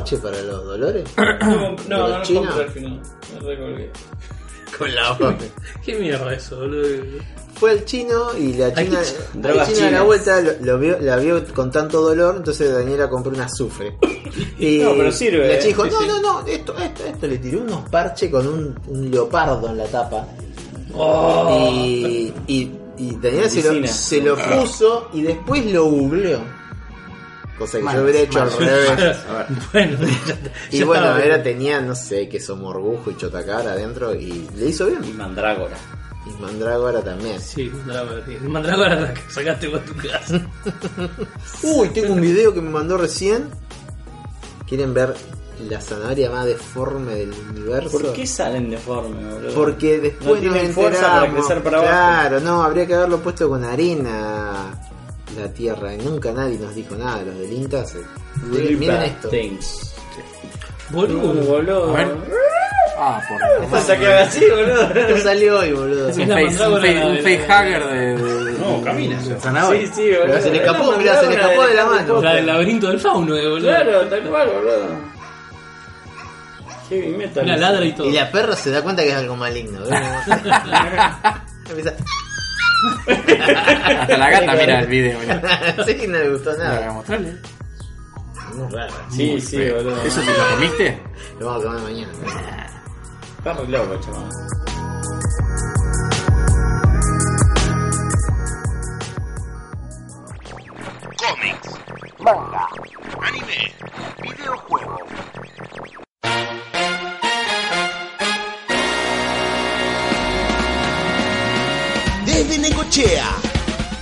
parche para los dolores? No, ¿De no, no, no chinos? compré al final. Me recolgué. Con la boca. ¿Qué mierda eso, boludo? Fue el chino y la china, la china a la vuelta lo, lo vio, la vio con tanto dolor, entonces Daniela compró un azufre. Y No, pero sirve, La eh. chica dijo, Sí, no, sí. no, no, esto, esto, esto, le tiró unos parches con un, un leopardo en la tapa. Oh. Y, y, y Daniela se lo, se lo puso y después lo googleó. Cosa que Mal, yo hubiera hecho al mal. revés. bueno, Y bueno, era, tenía, no sé, queso morgujo y chotacar adentro y le hizo Y bien. mandrágora. Y mandrágora también. Sí, Mandrágora. Mandrágora la que sacaste vos tu casa. Uy, tengo un video que me mandó recién. ¿Quieren ver la zanahoria más deforme del universo? ¿Por qué salen deformes, boludo? Porque después No tienen fuerza para enteramos. crecer para abajo. Claro, no, habría que haberlo puesto con arena la tierra. Y nunca nadie nos dijo nada. Los del INTA se... Really Miren esto. things. Boludo. boludo. A ver. Ah, por Pasa que haga así, boludo. Esto salió hoy, boludo. Es un la face, un mandrágora face, de un la- facehugger de, de- No, camina. de. Sí, sí, boludo. Pero se le escapó, Es la mirá, se le escapó de la mano. La del laberinto del fauno, eh, boludo. Claro, tal cual, boludo. Metal. Una ladra y todo. Y la perra se da cuenta que es algo maligno. ¿ves? Empieza... Hasta la gata mira el video. Mira. sí, no le gustó Voy a nada. mostrarle. Muy raro. Sí, Muy sí, feo. boludo. ¿Eso sí lo comiste? Lo vamos a comer mañana. Está re loco, chaval. cómics, manga, anime, videojuegos. Necochea,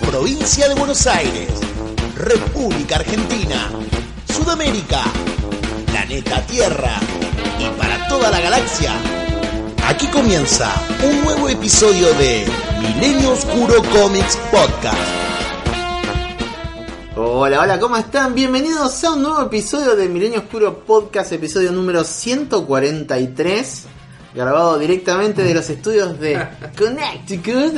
provincia de Buenos Aires, República Argentina, Sudamérica, planeta Tierra y para toda la galaxia. Aquí comienza un nuevo episodio de Milenio Oscuro Comics Podcast. Hola, hola, ¿cómo están? Bienvenidos a un nuevo episodio de Milenio Oscuro Podcast, episodio número 143, grabado directamente de los estudios de Connecticut,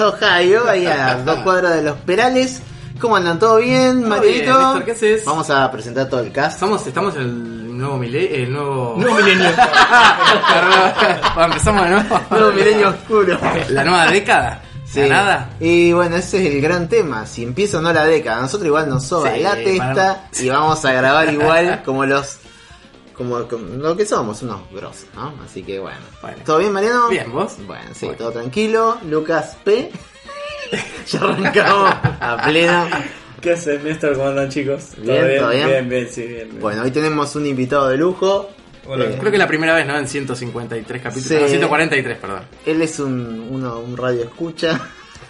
Ohio, ahí a dos cuadras de los Perales. ¿Cómo andan? ¿Todo bien, haces? Vamos a presentar todo el cast. Estamos, estamos en el nuevo milenio. El nuevo. Milenio. Bueno, empezamos de nuevo. Nuevo Milenio Oscuro. La nueva década. Sí. Nada. Y bueno, ese es el gran tema. Si empieza o no la década, nosotros igual nos soba Sí, la testa para- y vamos a grabar igual como los. Como, como lo que somos, unos grosos, ¿no? Así que bueno. Bueno. ¿Todo bien, Mariano? Bien, ¿vos? Bueno, sí, Bueno. todo tranquilo. Lucas P. ya arrancamos a pleno. ¿Qué haces, Néstor? ¿Cómo andan, chicos? Bien, ¿todo bien? Bien, bien, sí, bien. bien. Bueno, hoy tenemos un invitado de lujo. Hola. Eh, Creo que es la primera vez, ¿no? En 153 capítulos. Sí. No, 143, perdón. Él es un, uno, un radio escucha.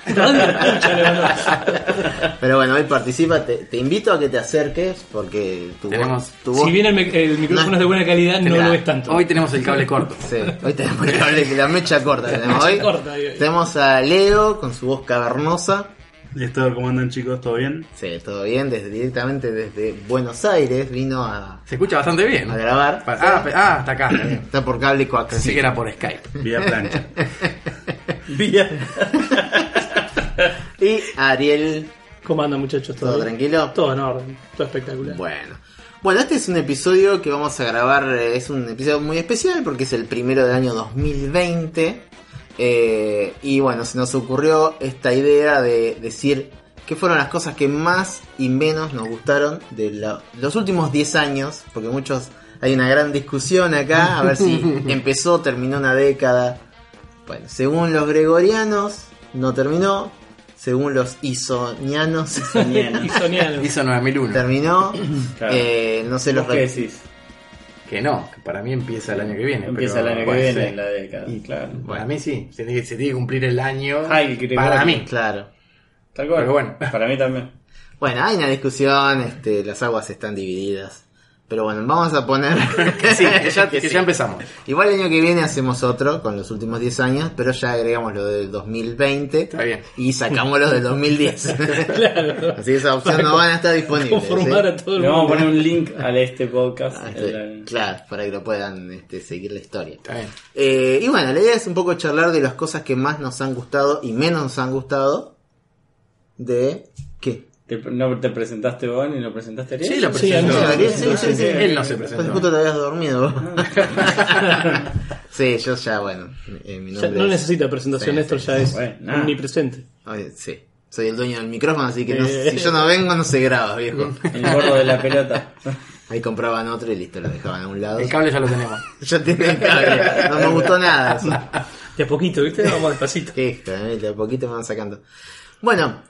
¿Dónde? Pero bueno, hoy participa. Te, te invito a que te acerques porque tu, Tenemos- voz, tu voz Si bien el, micrófono No. es de buena calidad, no lo es tanto. Hoy tenemos el cable corto. Sí, hoy tenemos el cable que la mecha corta. tenemos hoy. corta. Tenemos a Leo con su voz cavernosa. Néstor, ¿cómo andan chicos? ¿Todo bien? Sí, todo bien, desde, directamente desde Buenos Aires vino a, Se escucha bastante bien. a grabar. Pa- Ah, ah, está acá. está por cable Pensé coaxial. que era por Skype. Vía plancha. Vía. Y Ariel, ¿Cómo andan, muchachos? ¿todo tranquilo? Todo en orden. Todo espectacular. Bueno. Bueno, este es un episodio que vamos a grabar, eh, es un episodio muy especial porque es el primero del año 2020. eh, y bueno, se nos ocurrió esta idea de decir qué fueron las cosas que más y menos nos gustaron de la- los últimos 10 años, porque muchos hay una gran discusión acá, a ver si empezó terminó una década. Bueno, según los gregorianos, no terminó. Según los isonianos, Soniano. Hizo 9001. terminó. Claro. Eh, no sé los ¿Vos qué decís? Que no, que para mí empieza el año que viene. Empieza pero- el año que bueno, viene, sí. la década. Y claro. Para mí sí, se tiene, que- se tiene que cumplir el año. Ay, Gregorio. para mí. Claro. Tal cual. Pero bueno. Para mí también. Bueno, hay una discusión, este, las aguas están divididas. Pero bueno, vamos a poner. Sí, que ya, que sí. ya empezamos. Igual el año que viene hacemos otro con los últimos 10 años, pero ya agregamos lo del 2020 Está bien. y sacamos lo del 2010. Claro. Así que esa opción no van a estar disponibles. Conformar ¿sí? a todo el Le vamos a poner un link a este podcast. Ah, en la- Claro, para que lo puedan este, seguir la historia. Está bien. Eh, y bueno, la idea es un poco charlar de las cosas que más nos han gustado y menos nos han gustado. De. ¿Qué? Te- ¿No te presentaste vos ni lo presentaste Ariel? Sí, lo mí Sí, sí, sí, sí. Él no se Pues presentó. justo te habías dormido. sí, yo ya, bueno. eh, mi Ya nombre no es- necesita presentación, Sí, Néstor sí, ya es Bueno, omnipresente. Oye, sí. Soy el dueño del micrófono, así que no- Eh. si yo no vengo no se graba, viejo. El gordo de la pelota. Ahí compraban otro y listo, lo dejaban a un lado. El cable ya lo tenemos. Ya tiene el cable. No me gustó nada. De a poquito, ¿viste? Vamos despacito. Qué eh, de a poquito me van sacando. Bueno,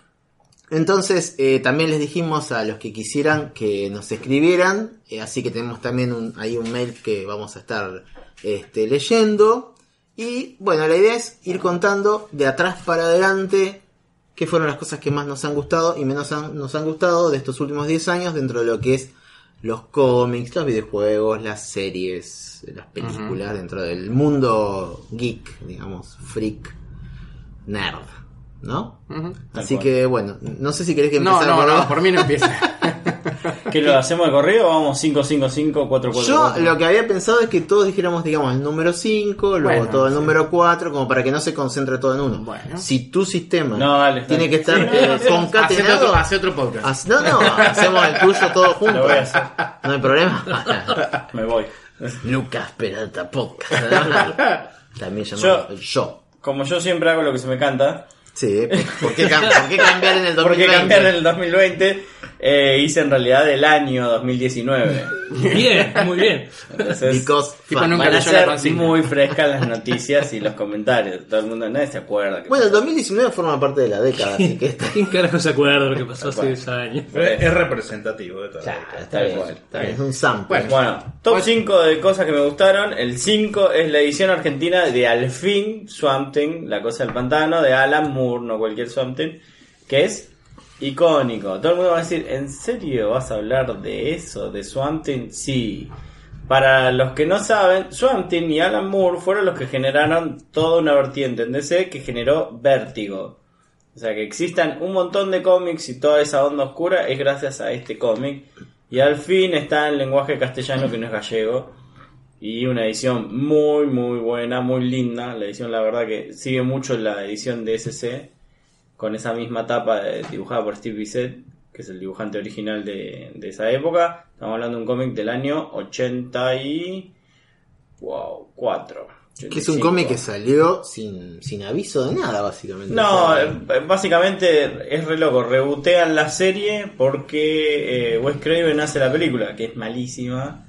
entonces eh, también les dijimos a los que quisieran que nos escribieran, eh, así que tenemos también un, ahí un mail que vamos a estar este, leyendo. Y bueno, la idea es ir contando de atrás para adelante qué fueron las cosas que más nos han gustado y menos han- nos han gustado de estos últimos 10 años dentro de lo que es los cómics, los videojuegos, las series, las películas, dentro del mundo geek, digamos, freak, nerd, ¿no? Ujú. Así cual. que bueno, no sé si querés que No, empezar no, por no, vos. por mí no empieza. ¿Qué lo hacemos de corrido o vamos 555 444? Yo lo que había pensado es que todos dijéramos, digamos, el número 5, luego Bueno, todo el sí. número 4, como para que no se concentre todo en uno. Bueno. Si tu sistema No, dale, tiene dale. que estar Sí, eh, no, no, Hace concatenado, otro, hace otro podcast. haz- no, no, hacemos el tuyo todo junto. Lo voy a hacer. No hay problema. Me voy. Lucas Peralta Podcast. ¿no? También llamado Yo- yo. Como yo siempre hago lo que se me canta, Sí, ¿por qué, cam- por qué cambiar en el 2020? porque cambiar en el 2020, eh, hice en realidad del año 2019. Bien, muy bien. Entonces, Tipo, nunca van a leyó la ser consigna. muy frescas las noticias y los comentarios. Todo el mundo, nadie se acuerda. que Bueno, el pasó. 2019 forma parte de la década, así que está, ¿Quién carajo se acuerda de lo que pasó hace Bueno. 10 años? Es, es representativo de todo. Está bien, está bien, es un sample. Bueno. Bueno, top 5 de cosas que me gustaron. El 5 es la edición argentina de Al fin Swamp Thing, La Cosa del Pantano, de Alan Moore, no cualquier Swamp Thing, que es icónico. Todo el mundo va a decir, ¿en serio vas a hablar de eso, de Swamp Thing? Sí. Para los que no saben, Swamp y Alan Moore fueron los que generaron toda una vertiente en DC que generó Vértigo. O sea, que existan un montón de cómics y toda esa onda oscura es gracias a este cómic. Y al fin está en lenguaje castellano que no es gallego. Y una edición muy, muy buena, muy linda. La edición, la verdad, que sigue mucho la edición de SC. Con esa misma tapa dibujada por Steve Bissett, que es el dibujante original de, de esa época. Estamos hablando de un cómic del año 80 y... Wow, 4. que es un cómic que salió sin, sin aviso de nada, básicamente. No, sea, eh, básicamente es re loco. Rebotean la serie porque eh, Wes Craven hace la película, que es malísima.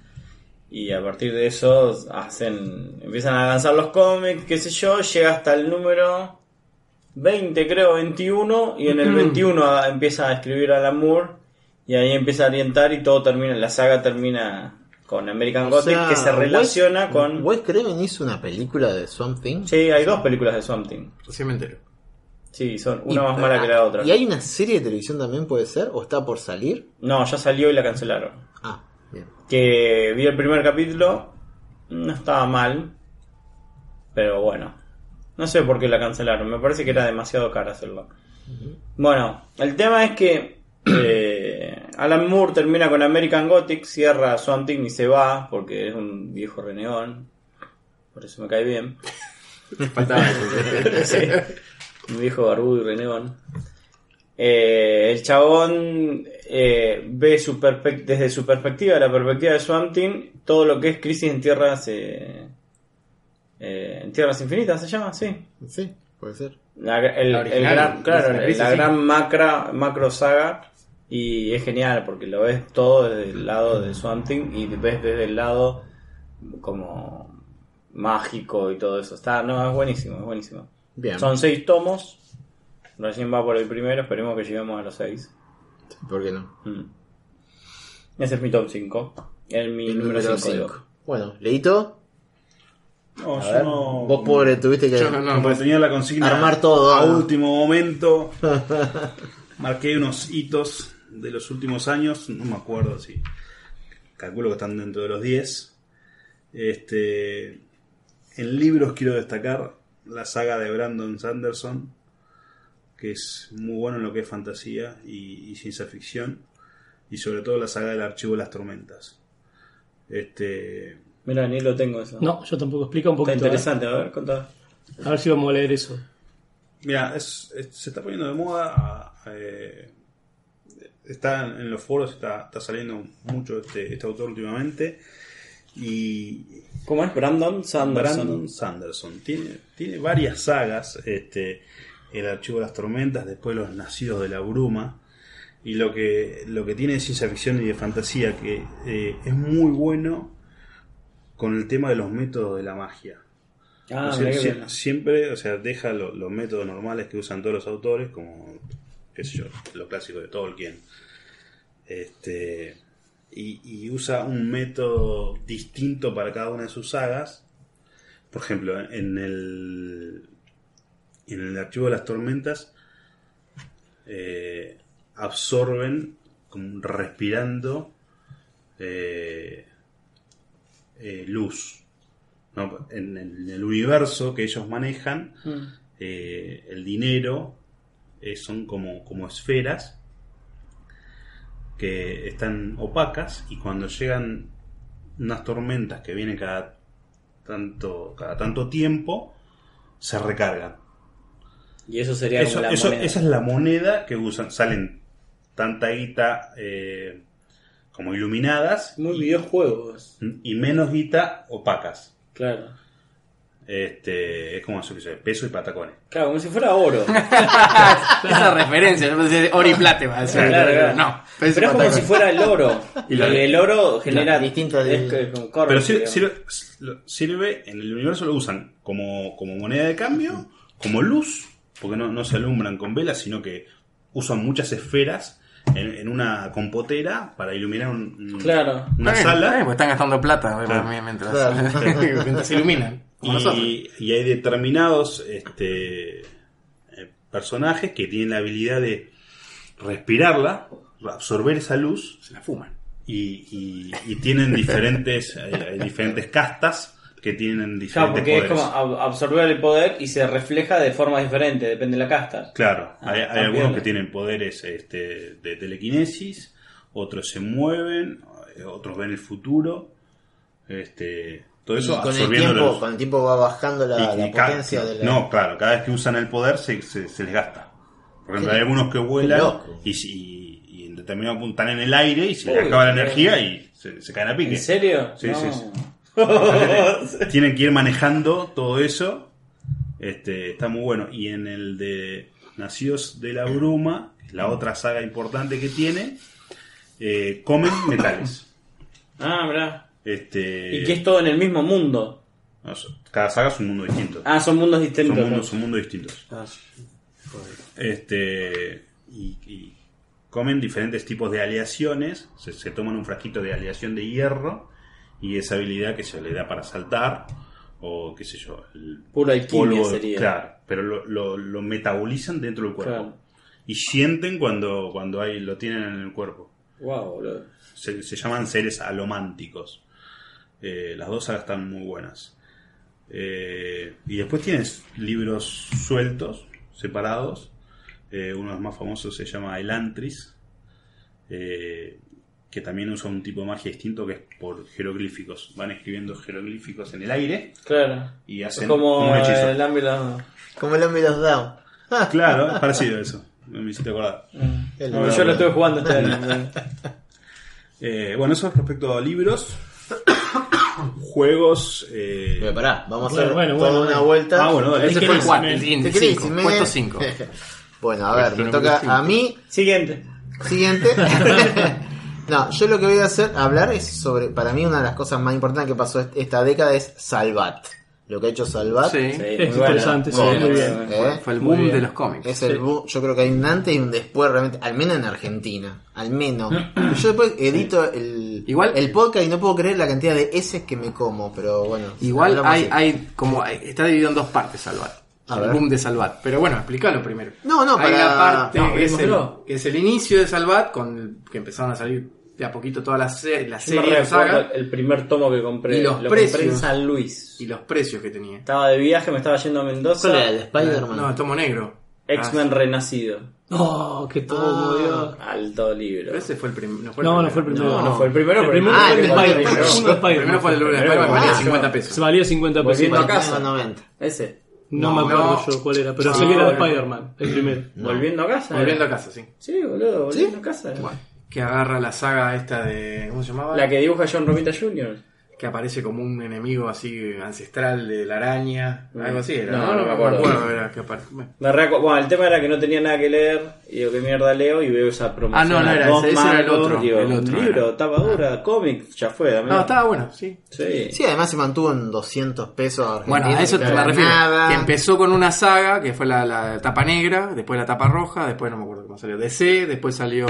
Y a partir de eso hacen empiezan a lanzar los cómics, qué sé yo, llega hasta el número 20, creo, 21. Y en el 21 a- empieza a escribir Alan Moore. Y ahí empieza a orientar y todo termina, la saga termina con American o Gothic, sea, que se relaciona Wes- con... Wes Craven hizo una película de Swamp Thing. Sí, hay dos películas de Something. Recién me entero. Sí, son Y- una más mala que la otra. ¿Y hay una serie de televisión también, puede ser? ¿O está por salir? No, ya salió y la cancelaron. Ah, bien. Que vi el primer capítulo, no estaba mal, pero bueno, no sé por qué la cancelaron, me parece que era demasiado cara hacerlo. Bueno, el tema es que eh, Alan Moore termina con American Gothic, cierra Swamp Thing y se va, porque es un viejo renegón, por eso me cae bien. Faltaba eso. Sí, un viejo barbudo y renegón. Eh, el chabón eh, ve su desde su perspectiva, la perspectiva de Swamp Thing, todo lo que es crisis en tierras eh, en tierras infinitas se llama, sí. Sí, puede ser. La, el, La el original, gran, claro, la la, crisis, sí. gran macra, macro saga y es genial porque lo ves todo desde el lado de Swamp Thing y ves desde el lado como mágico y todo eso. Está, no, es buenísimo, es buenísimo. Bien. Son seis tomos. Recién va por el primero, esperemos que lleguemos a los seis. ¿Por qué no? Mm. Ese es mi top 5. El mi El número número 5. cinco. Bueno, Leito, No, a yo ver, no. vos pobre tuviste que... Yo no, no. Como tenía la consigna Armar todo, a último momento. marqué unos hitos de los últimos años. No me acuerdo si. Calculo que están dentro de los 10. Este, en libros quiero destacar la saga de Brandon Sanderson, que es muy bueno en lo que es fantasía y, y ciencia ficción. Y sobre todo la saga del archivo de las tormentas. Este, Mira, ni lo tengo eso. No, yo tampoco. Explica un Está poquito. interesante, a ver, contá. A ver si vamos a leer eso. Mira, es- es- se está poniendo de moda. eh, está en los foros, está, está saliendo mucho este, este autor últimamente. Y ¿Cómo es? Brandon Sanderson. Brandon Sanderson. Tiene, tiene varias sagas. Este, el Archivo de las Tormentas, después Los Nacidos de la Bruma. Y lo que, lo que tiene de ciencia ficción y de fantasía, que eh, es muy bueno con el tema de los métodos de la magia. Ah, O sea, siempre, o sea, deja lo- los métodos normales que usan todos los autores, como, qué sé yo, lo clásico de Tolkien. Este, y, y usa un método distinto para cada una de sus sagas. Por ejemplo, en el, en el archivo de las tormentas, eh, absorben, como respirando, eh, eh, luz. ¿no? En, el- en el universo que ellos manejan, Mm. eh, el dinero eh, son como, como esferas que están opacas y cuando llegan unas tormentas que vienen cada tanto, cada tanto tiempo, se recargan. Y eso sería Eso- como la eso- moneda. esa es la moneda que usan. Salen tanta guita eh, como iluminadas Muy y, videojuegos. y menos guita opacas. Claro. Este, es como yo qué sé, peso y patacones. Claro, como si fuera oro. Esa referencia, yo pensé oro y plata. iba a decir. Claro, claro. No, Pero es como si fuera el oro. Y el oro genera distinto es del- que- con currency, Pero digamos. sirve, sirve- en el universo lo usan como, como moneda de cambio, como luz, porque no, no se alumbran con velas, sino que usan muchas esferas en, en una compotera para iluminar un- Claro. una bien, sala. bien, porque están gastando plata Claro. mientras, Claro. mientras se iluminan. Y, y hay determinados este, eh, personajes que tienen la habilidad de respirarla, absorber esa luz Se la fuman. y, y- y tienen diferentes, hay diferentes castas que tienen diferentes Claro, porque es poderes. como ab- absorber el poder y se refleja de formas diferentes, depende de la casta. Claro, Ah, hay, algunos que tienen poderes este, de telequinesis, otros se mueven, eh, otros ven el futuro, este, todo eso Y con el, tiempo, con el tiempo va bajando la, Y- la y ca- potencia de la... No, claro, cada vez que usan el poder se, se- se les gasta. Por ejemplo, hay algunos que vuelan y, si- y en determinado punto están en el aire y se les acaba la energía y se, se caen a pique. ¿En serio? Sí, No. sí, sí. Tienen que ir manejando todo eso. Este, está muy bueno. Y en el de Nacidos de la Bruma, que es la otra saga importante que tiene, eh, comen metales. Ah, mirá. Este, Y que es todo en el mismo mundo. no cada saga es un mundo distinto. Ah, son mundos son, distintos. mundos, son mundos distintos. Este, y, y comen diferentes tipos de aleaciones. Se, se toman un frasquito de aleación de hierro y esa habilidad que se le da para saltar o qué sé yo, el Pura polvo, sería. claro, pero lo, lo- lo metabolizan dentro del cuerpo Claro. y sienten cuando cuando hay lo tienen en el cuerpo. Wow. Se, se llaman seres alománticos. Eh, las dos sagas están muy buenas. Eh, y después tienes libros sueltos, separados. Eh, uno de los más famosos se llama Elantris, eh, que también usa un tipo de magia distinto que es por jeroglíficos. Van escribiendo jeroglíficos en el aire Claro. y hacen como un hechizo. el ámbito. Como el hombre de los Down. Ah, Claro, es parecido a eso. Me hiciste acordar. el- No, yo lo estuve jugando este año. Eh, bueno, eso es respecto a libros. Juegos. eh, Pero pará, vamos a hacer bueno, toda bueno, una bueno. vuelta. Ah, bueno. Ese ¿Qué fue el querés? 4, Me- el ¿Qué siguiente, querés? 5, Me- puesto 5. bueno, a ver, me toca cinco. a mí. Siguiente. Siguiente. no, yo lo que voy a hacer, hablar es sobre, para mí una de las cosas más importantes que pasó est- esta década es Salvat. Lo que ha hecho Salvat. Sí, Sí, Es bueno. interesante, sí, Bueno, muy bien. bien. ¿eh? fue el Muy boom bien. de los cómics. Es el boom- yo creo que hay un antes y un después realmente, al menos en Argentina, al menos. Yo después edito el, Igual- el podcast y no puedo creer la cantidad de S que me como, pero bueno. Igual hay, hay como está dividido en dos partes Salvat. A el ver. boom de Salvat. Pero bueno, explícalo primero. No, no, hay para- una parte No, que, es el, que es el inicio de Salvat, con el- que empezaron a salir de a poquito todas las se- la serie, la saga, el primer tomo que compré. Y los lo compré en precios. San Luis. y los precios que tenía. Estaba de viaje, me estaba yendo a Mendoza. ¿Cuál era el de Spider-Man? No, el tomo negro. X-Men Renacido. Oh, qué todo, Ah. Dios. Alto libro. Pero ese fue el, prim- no fue el No, primero. no fue el primero. No, no fue el primero, El primero Ah, fue el el Spider-Man. primero. El segundo El primero fue el de Primero Spider-Man, valía Ah, 50 pesos. Se valía 50 pesos. Volviendo a casa. 90. Ese. No, No, me acuerdo no. yo cuál era, pero sé que era. Spider-Man, el primero. Volviendo a casa. Volviendo a casa, sí. Sí, boludo, volviendo a casa. Bueno, que agarra la saga esta de. ¿Cómo se llamaba? La que dibuja John Romita Jr. que aparece como un enemigo así ancestral de la araña, algo así era. No, no me acuerdo. era que apare- bueno. Me bueno, el tema era que no tenía nada que leer y digo, ¿qué mierda leo? Y veo esa promoción. Ah, no, no era ese, ese era el otro, Digo, el otro un libro, era. tapa dura, cómic, ya fue. dame. No, estaba bueno, sí. Sí. Sí, además se mantuvo en 200 pesos Bueno, a eso te me refiero. nada. Que empezó con una saga, que fue la, la tapa negra, después la tapa roja, después no me acuerdo cómo salió DC, después salió.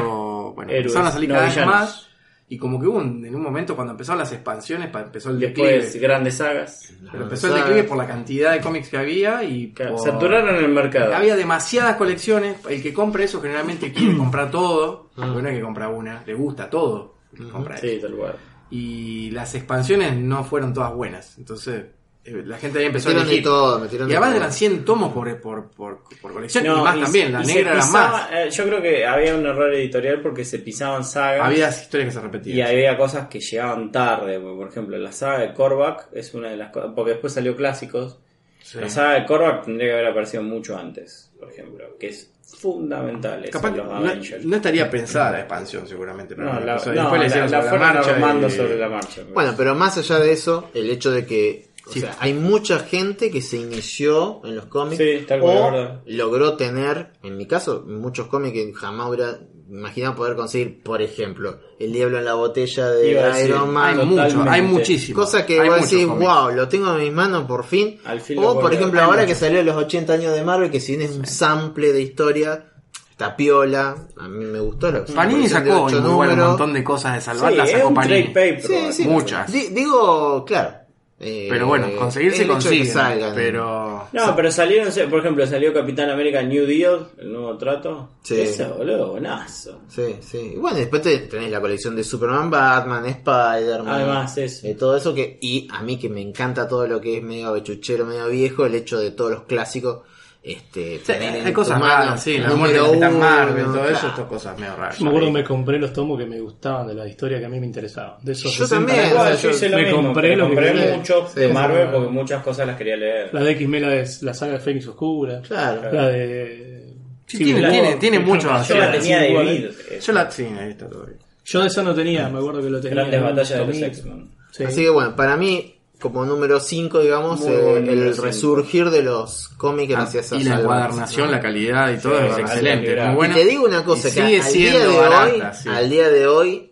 Bueno, Héroes, empezaron a salir no cada vez villanos. más. Y como que hubo un- en un momento cuando empezaron las expansiones, pa- empezó el declive. Después, grandes sagas. Pero empezó el declive por la cantidad de cómics que había y por- Saturaron el mercado. Había demasiadas colecciones. El que compra eso generalmente quiere comprar todo. Porque no es que compra una, le gusta todo. Compra Sí, eso. tal cual. Y las expansiones no fueron todas buenas. Entonces, la gente ahí empezó a Metieron de elegir. todo, metieron Y de además todo. eran 100 tomos por, por, por, por colección. No, y más y- también, la negra era más. eh, yo creo que había un error editorial porque se pisaban sagas. Había historias que se repetían. Y había cosas que llegaban tarde, por ejemplo, la saga de Korvac es una de las cosas, porque después salió clásicos. Sí. La saga de Korvac tendría que haber aparecido mucho antes, por ejemplo, que es fundamental. Capaz los no, no estaría pensada la expansión seguramente. Pero No, la, no, después le la- la sobre fueron marcha armando y- sobre la marcha. pues. Bueno, pero más allá de eso, el hecho de que o Sí. sea, hay mucha gente que se inició en los cómics Sí, tal cual, o verdad. logró tener, en mi caso, muchos cómics que jamás hubiera imaginado poder conseguir. Por ejemplo, El Diablo en la Botella de Iba a decir, Iron Hay Man. Totalmente. mucho, hay muchísimo. Cosa que hay vos decís, cómics. wow, lo tengo en mis manos por fin. Al fin lo o, por ejemplo, Hay ahora muchos. que salió los 80 años de Marvel, que si bien es un sample de historia, está piola. A mí me gustó la Panini sacó igual un montón de cosas de Sí, salvar, las es sacó un Panini. trade paper. Sí, sí. Muchas. Di- digo, claro. Eh, Pero bueno, conseguirse de que consigue. salgan. Pero. No, pero salieron, por ejemplo, salió Capitán América New Deal, el nuevo trato. Sí. Ese, boludo, buenazo. Sí, sí. Y bueno, después te- tenés la colección de Superman, Batman, Spider-Man. Además, eso. eh, todo eso que. Y a mí que me encanta todo lo que es medio bechuchero, medio viejo, el hecho de todos los clásicos. Este, Sí, hay cosas raras, sí, la número muerte de Capitán uno, Marvel, todo eso, estas cosas medio raras. Yo me acuerdo que me compré los tomos que me gustaban de la historia que a mí me interesaban. De esos Yo 60 también, yo yo hice lo me mismo, compré lo que compré quería. mucho Sí, de Marvel porque muchas cosas las quería leer. La de X-Men, la, de- la saga de Fénix Oscura. Claro. La de. Sí, tiene, War, tiene, tiene mucho así. Yo la tenía de. Yo la. Sí, ahí está todo bien. Yo de esa no tenía, me acuerdo que lo tenía. Grandes batallas de los. X-Men. Sí. Así que bueno, para mí, como número 5, digamos, eh, el resurgir de los cómics gracias a Ah, y la encuadernación, ¿no? la calidad y todo Sí, es excelente. muy buena. Y te digo una cosa, Y que sigue al día siendo de barata, hoy, sí. al día de hoy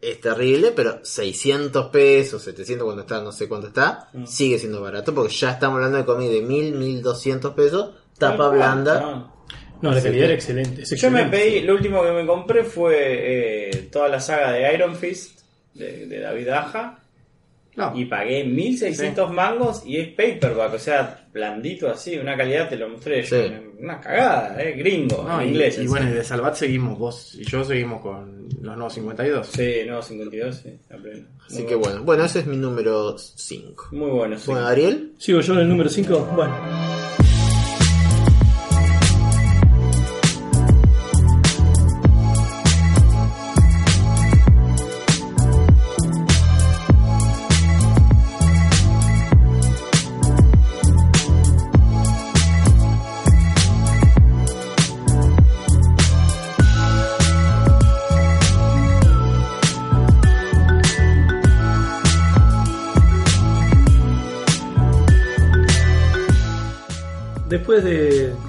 es terrible, pero 600 pesos, 700 cuando está, no sé cuánto está, Mm. sigue siendo barato porque ya estamos hablando de cómics de 1000, 1200 pesos, tapa blanda. no. No, la calidad sí. era excelente. es Yo me pedí, lo último que me compré fue eh, toda la saga de Iron Fist de, de David Aja No. y pagué 1600 mangos y es paperback, o sea, blandito así, una calidad, te lo mostré yo, Sí. una cagada, eh, gringo, No, en y, inglés. y así. bueno, y de Salvat seguimos vos y yo seguimos con los nuevos 52. Sí, no, 52, sí, a pleno. Así Muy que bueno, bueno, ese es mi número 5. Muy bueno, sí. Bueno, Ariel, Sigo yo en el número 5. Bueno.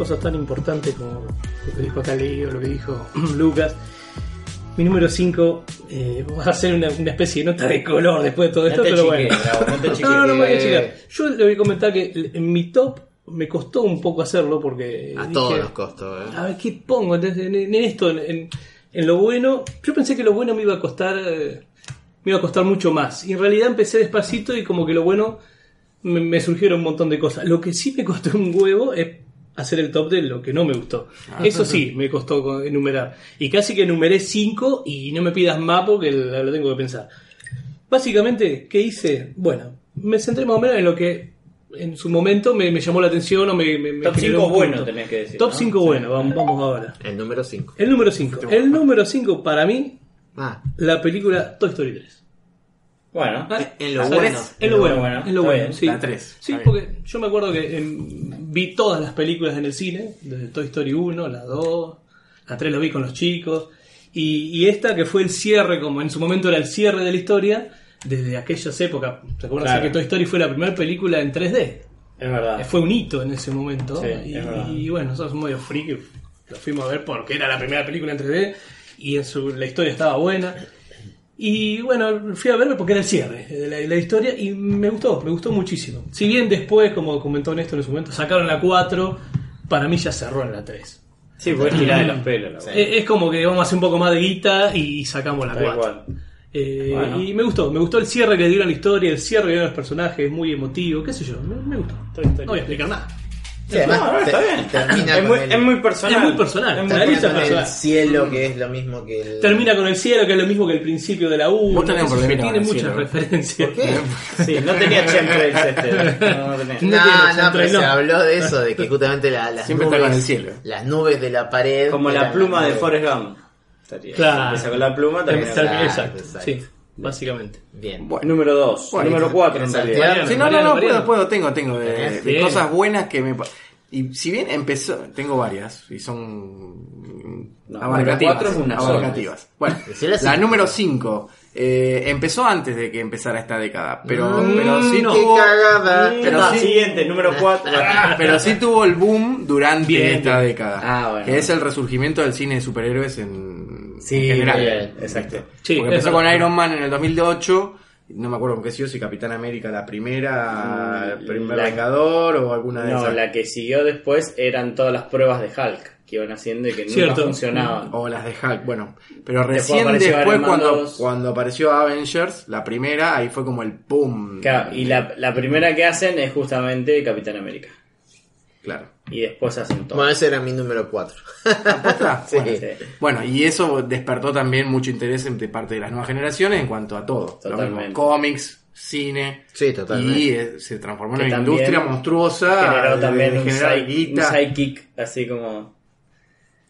De cosas tan importantes como lo que dijo acá Leo, lo que dijo Lucas, mi número 5 va a ser una, una especie de nota de color después de todo No esto, te pero bueno. No. No, no, no me voy a Eh, chicar. Yo le voy a comentar que en mi top me costó un poco hacerlo porque. a dije, todos los costos. ¿eh? A ver, ¿qué pongo? Entonces, en, en esto, en, en- en lo bueno. Yo pensé que lo bueno me iba a costar. eh, me iba a costar mucho más. Y en realidad empecé despacito y como que lo bueno me, me surgieron un montón de cosas. Lo que sí me costó un huevo es hacer el top de lo que no me gustó. Eso sí, me costó co- enumerar. Y casi que enumeré 5 y no me pidas más porque lo tengo que pensar. Básicamente, ¿qué hice? Bueno, me centré más o menos en lo que en su momento me, me llamó la atención o me, me, Top generó 5 un bueno tenés que decir. Top ¿no? 5 bueno, vamos, vamos ahora. El número 5. El número 5. El número 5 para mí, Ah, la película Toy Story 3. Bueno, Ah, En lo La bueno. tres. Es lo bueno, Bueno, es lo bueno, bien. sí. La tres, Sí, está porque yo me acuerdo que em, vi todas las películas en el cine, desde Toy Story 1, la 2, la 3 lo vi con los chicos, y, y esta que fue el cierre, como en su momento era el cierre de la historia, desde aquellas épocas. ¿Te acuerdas Claro. que Toy Story fue la primera película en 3D? es verdad. Fue un hito en ese momento. Sí, y, es verdad. y bueno, nosotros medio friki, lo fuimos a ver porque era la primera película en 3D y en su, la historia estaba buena. Y bueno, fui a verlo porque era el cierre de la, la historia y me gustó, me gustó muchísimo. Si bien después, como comentó Néstor en su momento, sacaron la 4, para mí ya cerró en la 3. Sí, porque es tirar de los pelos. la Sí. verdad. Eh, Es como que vamos a hacer un poco más de guita y sacamos la Tal 4. cual. Eh, Bueno. Y me gustó, me gustó el cierre que dieron a la historia, el cierre que dieron a los personajes, muy emotivo, qué sé yo, me, me gustó. No voy a explicar nada. Sí, además, No, no, está te- bien. termina Es con muy, el- es muy personal. Es muy personal, Es muy la lista con el personal. cielo, que es lo mismo que el. Termina con el cielo, que es lo mismo que el principio de la 1. Vos tenés un Tiene el muchas cielo, referencias. ¿Por qué? Sí, no tenía chemtrails este. No, no tenía. No No, pero se habló de eso, de que justamente la- las Siempre está nubes, con el cielo. las nubes de la pared. Como la pluma de. Forrest Gump. Claro. Empieza con la pluma, termina con Exacto, Exacto, exacto. sí, básicamente. Bien. Bueno. Número 2. Bueno, número 4 en ¿quieres realidad. Sí, no, no, Mariano, no, Mariano. puedo, puedo, tengo, tengo. De, de Bien. cosas buenas que me. Y si bien empezó, tengo varias y son No, abarcativas. es una abarcativas. Bueno, la número 5 empezó antes de que empezara esta década, pero, Mm, pero sí no. ¡Qué tuvo, cagada! Pero No, sí- siguiente, número 4. pero sí tuvo el boom durante Bien, esta bien. década, Ah, bueno. que es el resurgimiento del cine de superhéroes en, Sí, en general. bien, exacto. Sí, Porque empezó con. Iron Man en el 2008. No me acuerdo con qué siguió, si Capitán América la primera, Mm, el primer la- Vengador o alguna de No, esas. la que siguió después eran todas las pruebas de Hulk que iban haciendo y que nunca Cierto. funcionaban. O las de Hulk, bueno. Pero Después recién apareció después, Man cuando, 2. cuando apareció Avengers, la primera, ahí fue como el boom. Claro, y la, la primera que hacen es justamente Capitán América. Claro. Y después hacen todo. Bueno, ese era mi número 4. ¿Posta? Sí. Bueno, Sí. Bueno, y eso despertó también mucho interés de parte de las nuevas generaciones en cuanto a todo. Lo Totalmente. mismo, cómics, cine. Sí, totalmente. Y eh, se transformó en una industria monstruosa. Generó también de un, psychic, así como...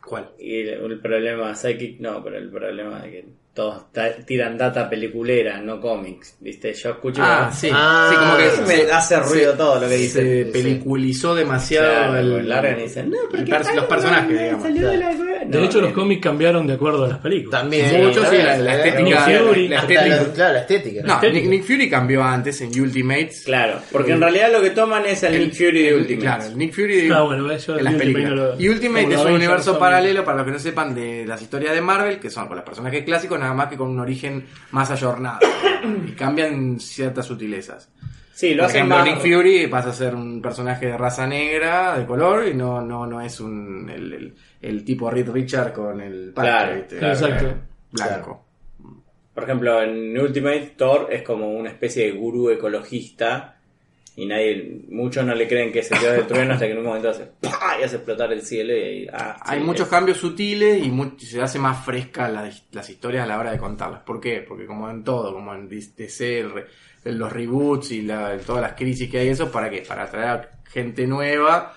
¿Cuál? Y el, el problema, psychic no, pero el problema de que todos tiran data peliculera, no cómics, ¿viste? Yo escucho... Ah, sí. Ah, sí, como que Me se- hace ruido se- todo lo que Se dice. peliculizó demasiado Claro, el, largan y dicen, no, el porque pers- los personajes, digamos. salió de la- De No, hecho, los cómics cambiaron de acuerdo a las películas. También. Mucho, sí, la, la estética. Nick Fury, la hasta estética- la- claro, la estética. No, estética. Nick, Nick Fury cambió antes en Ultimates. Claro, porque en realidad lo que toman es el, Nick Fury de el- Ultimate. Claro, el Nick Fury de, Ah, bueno, ves, yo en las películas. lo- y Ultimate es un universo paralelo, para los que no sepan, de las historias de Marvel, que son con los personajes clásicos, nada más que con un origen más ayornado. y cambian ciertas sutilezas. Sí, lo Por hacen ejemplo, más... Nick Fury pasa a ser un personaje de raza negra, de color, y no, no, no es un, el, el, el tipo Reed Richard con el parche, Claro, ¿viste? claro. Exacto. Blanco. Por ejemplo, en Ultimate Thor es como una especie de gurú ecologista y nadie, muchos no le creen que es el dios del trueno hasta que en un momento hace ¡pah! y hace explotar el cielo y ah, Hay sí, muchos es- cambios sutiles y mu- se hace más fresca la- las historias a la hora de contarlas. ¿Por qué? Porque como en todo, como en DC, el los reboots y la- todas las crisis que hay, eso, ¿para qué? Para atraer a gente nueva,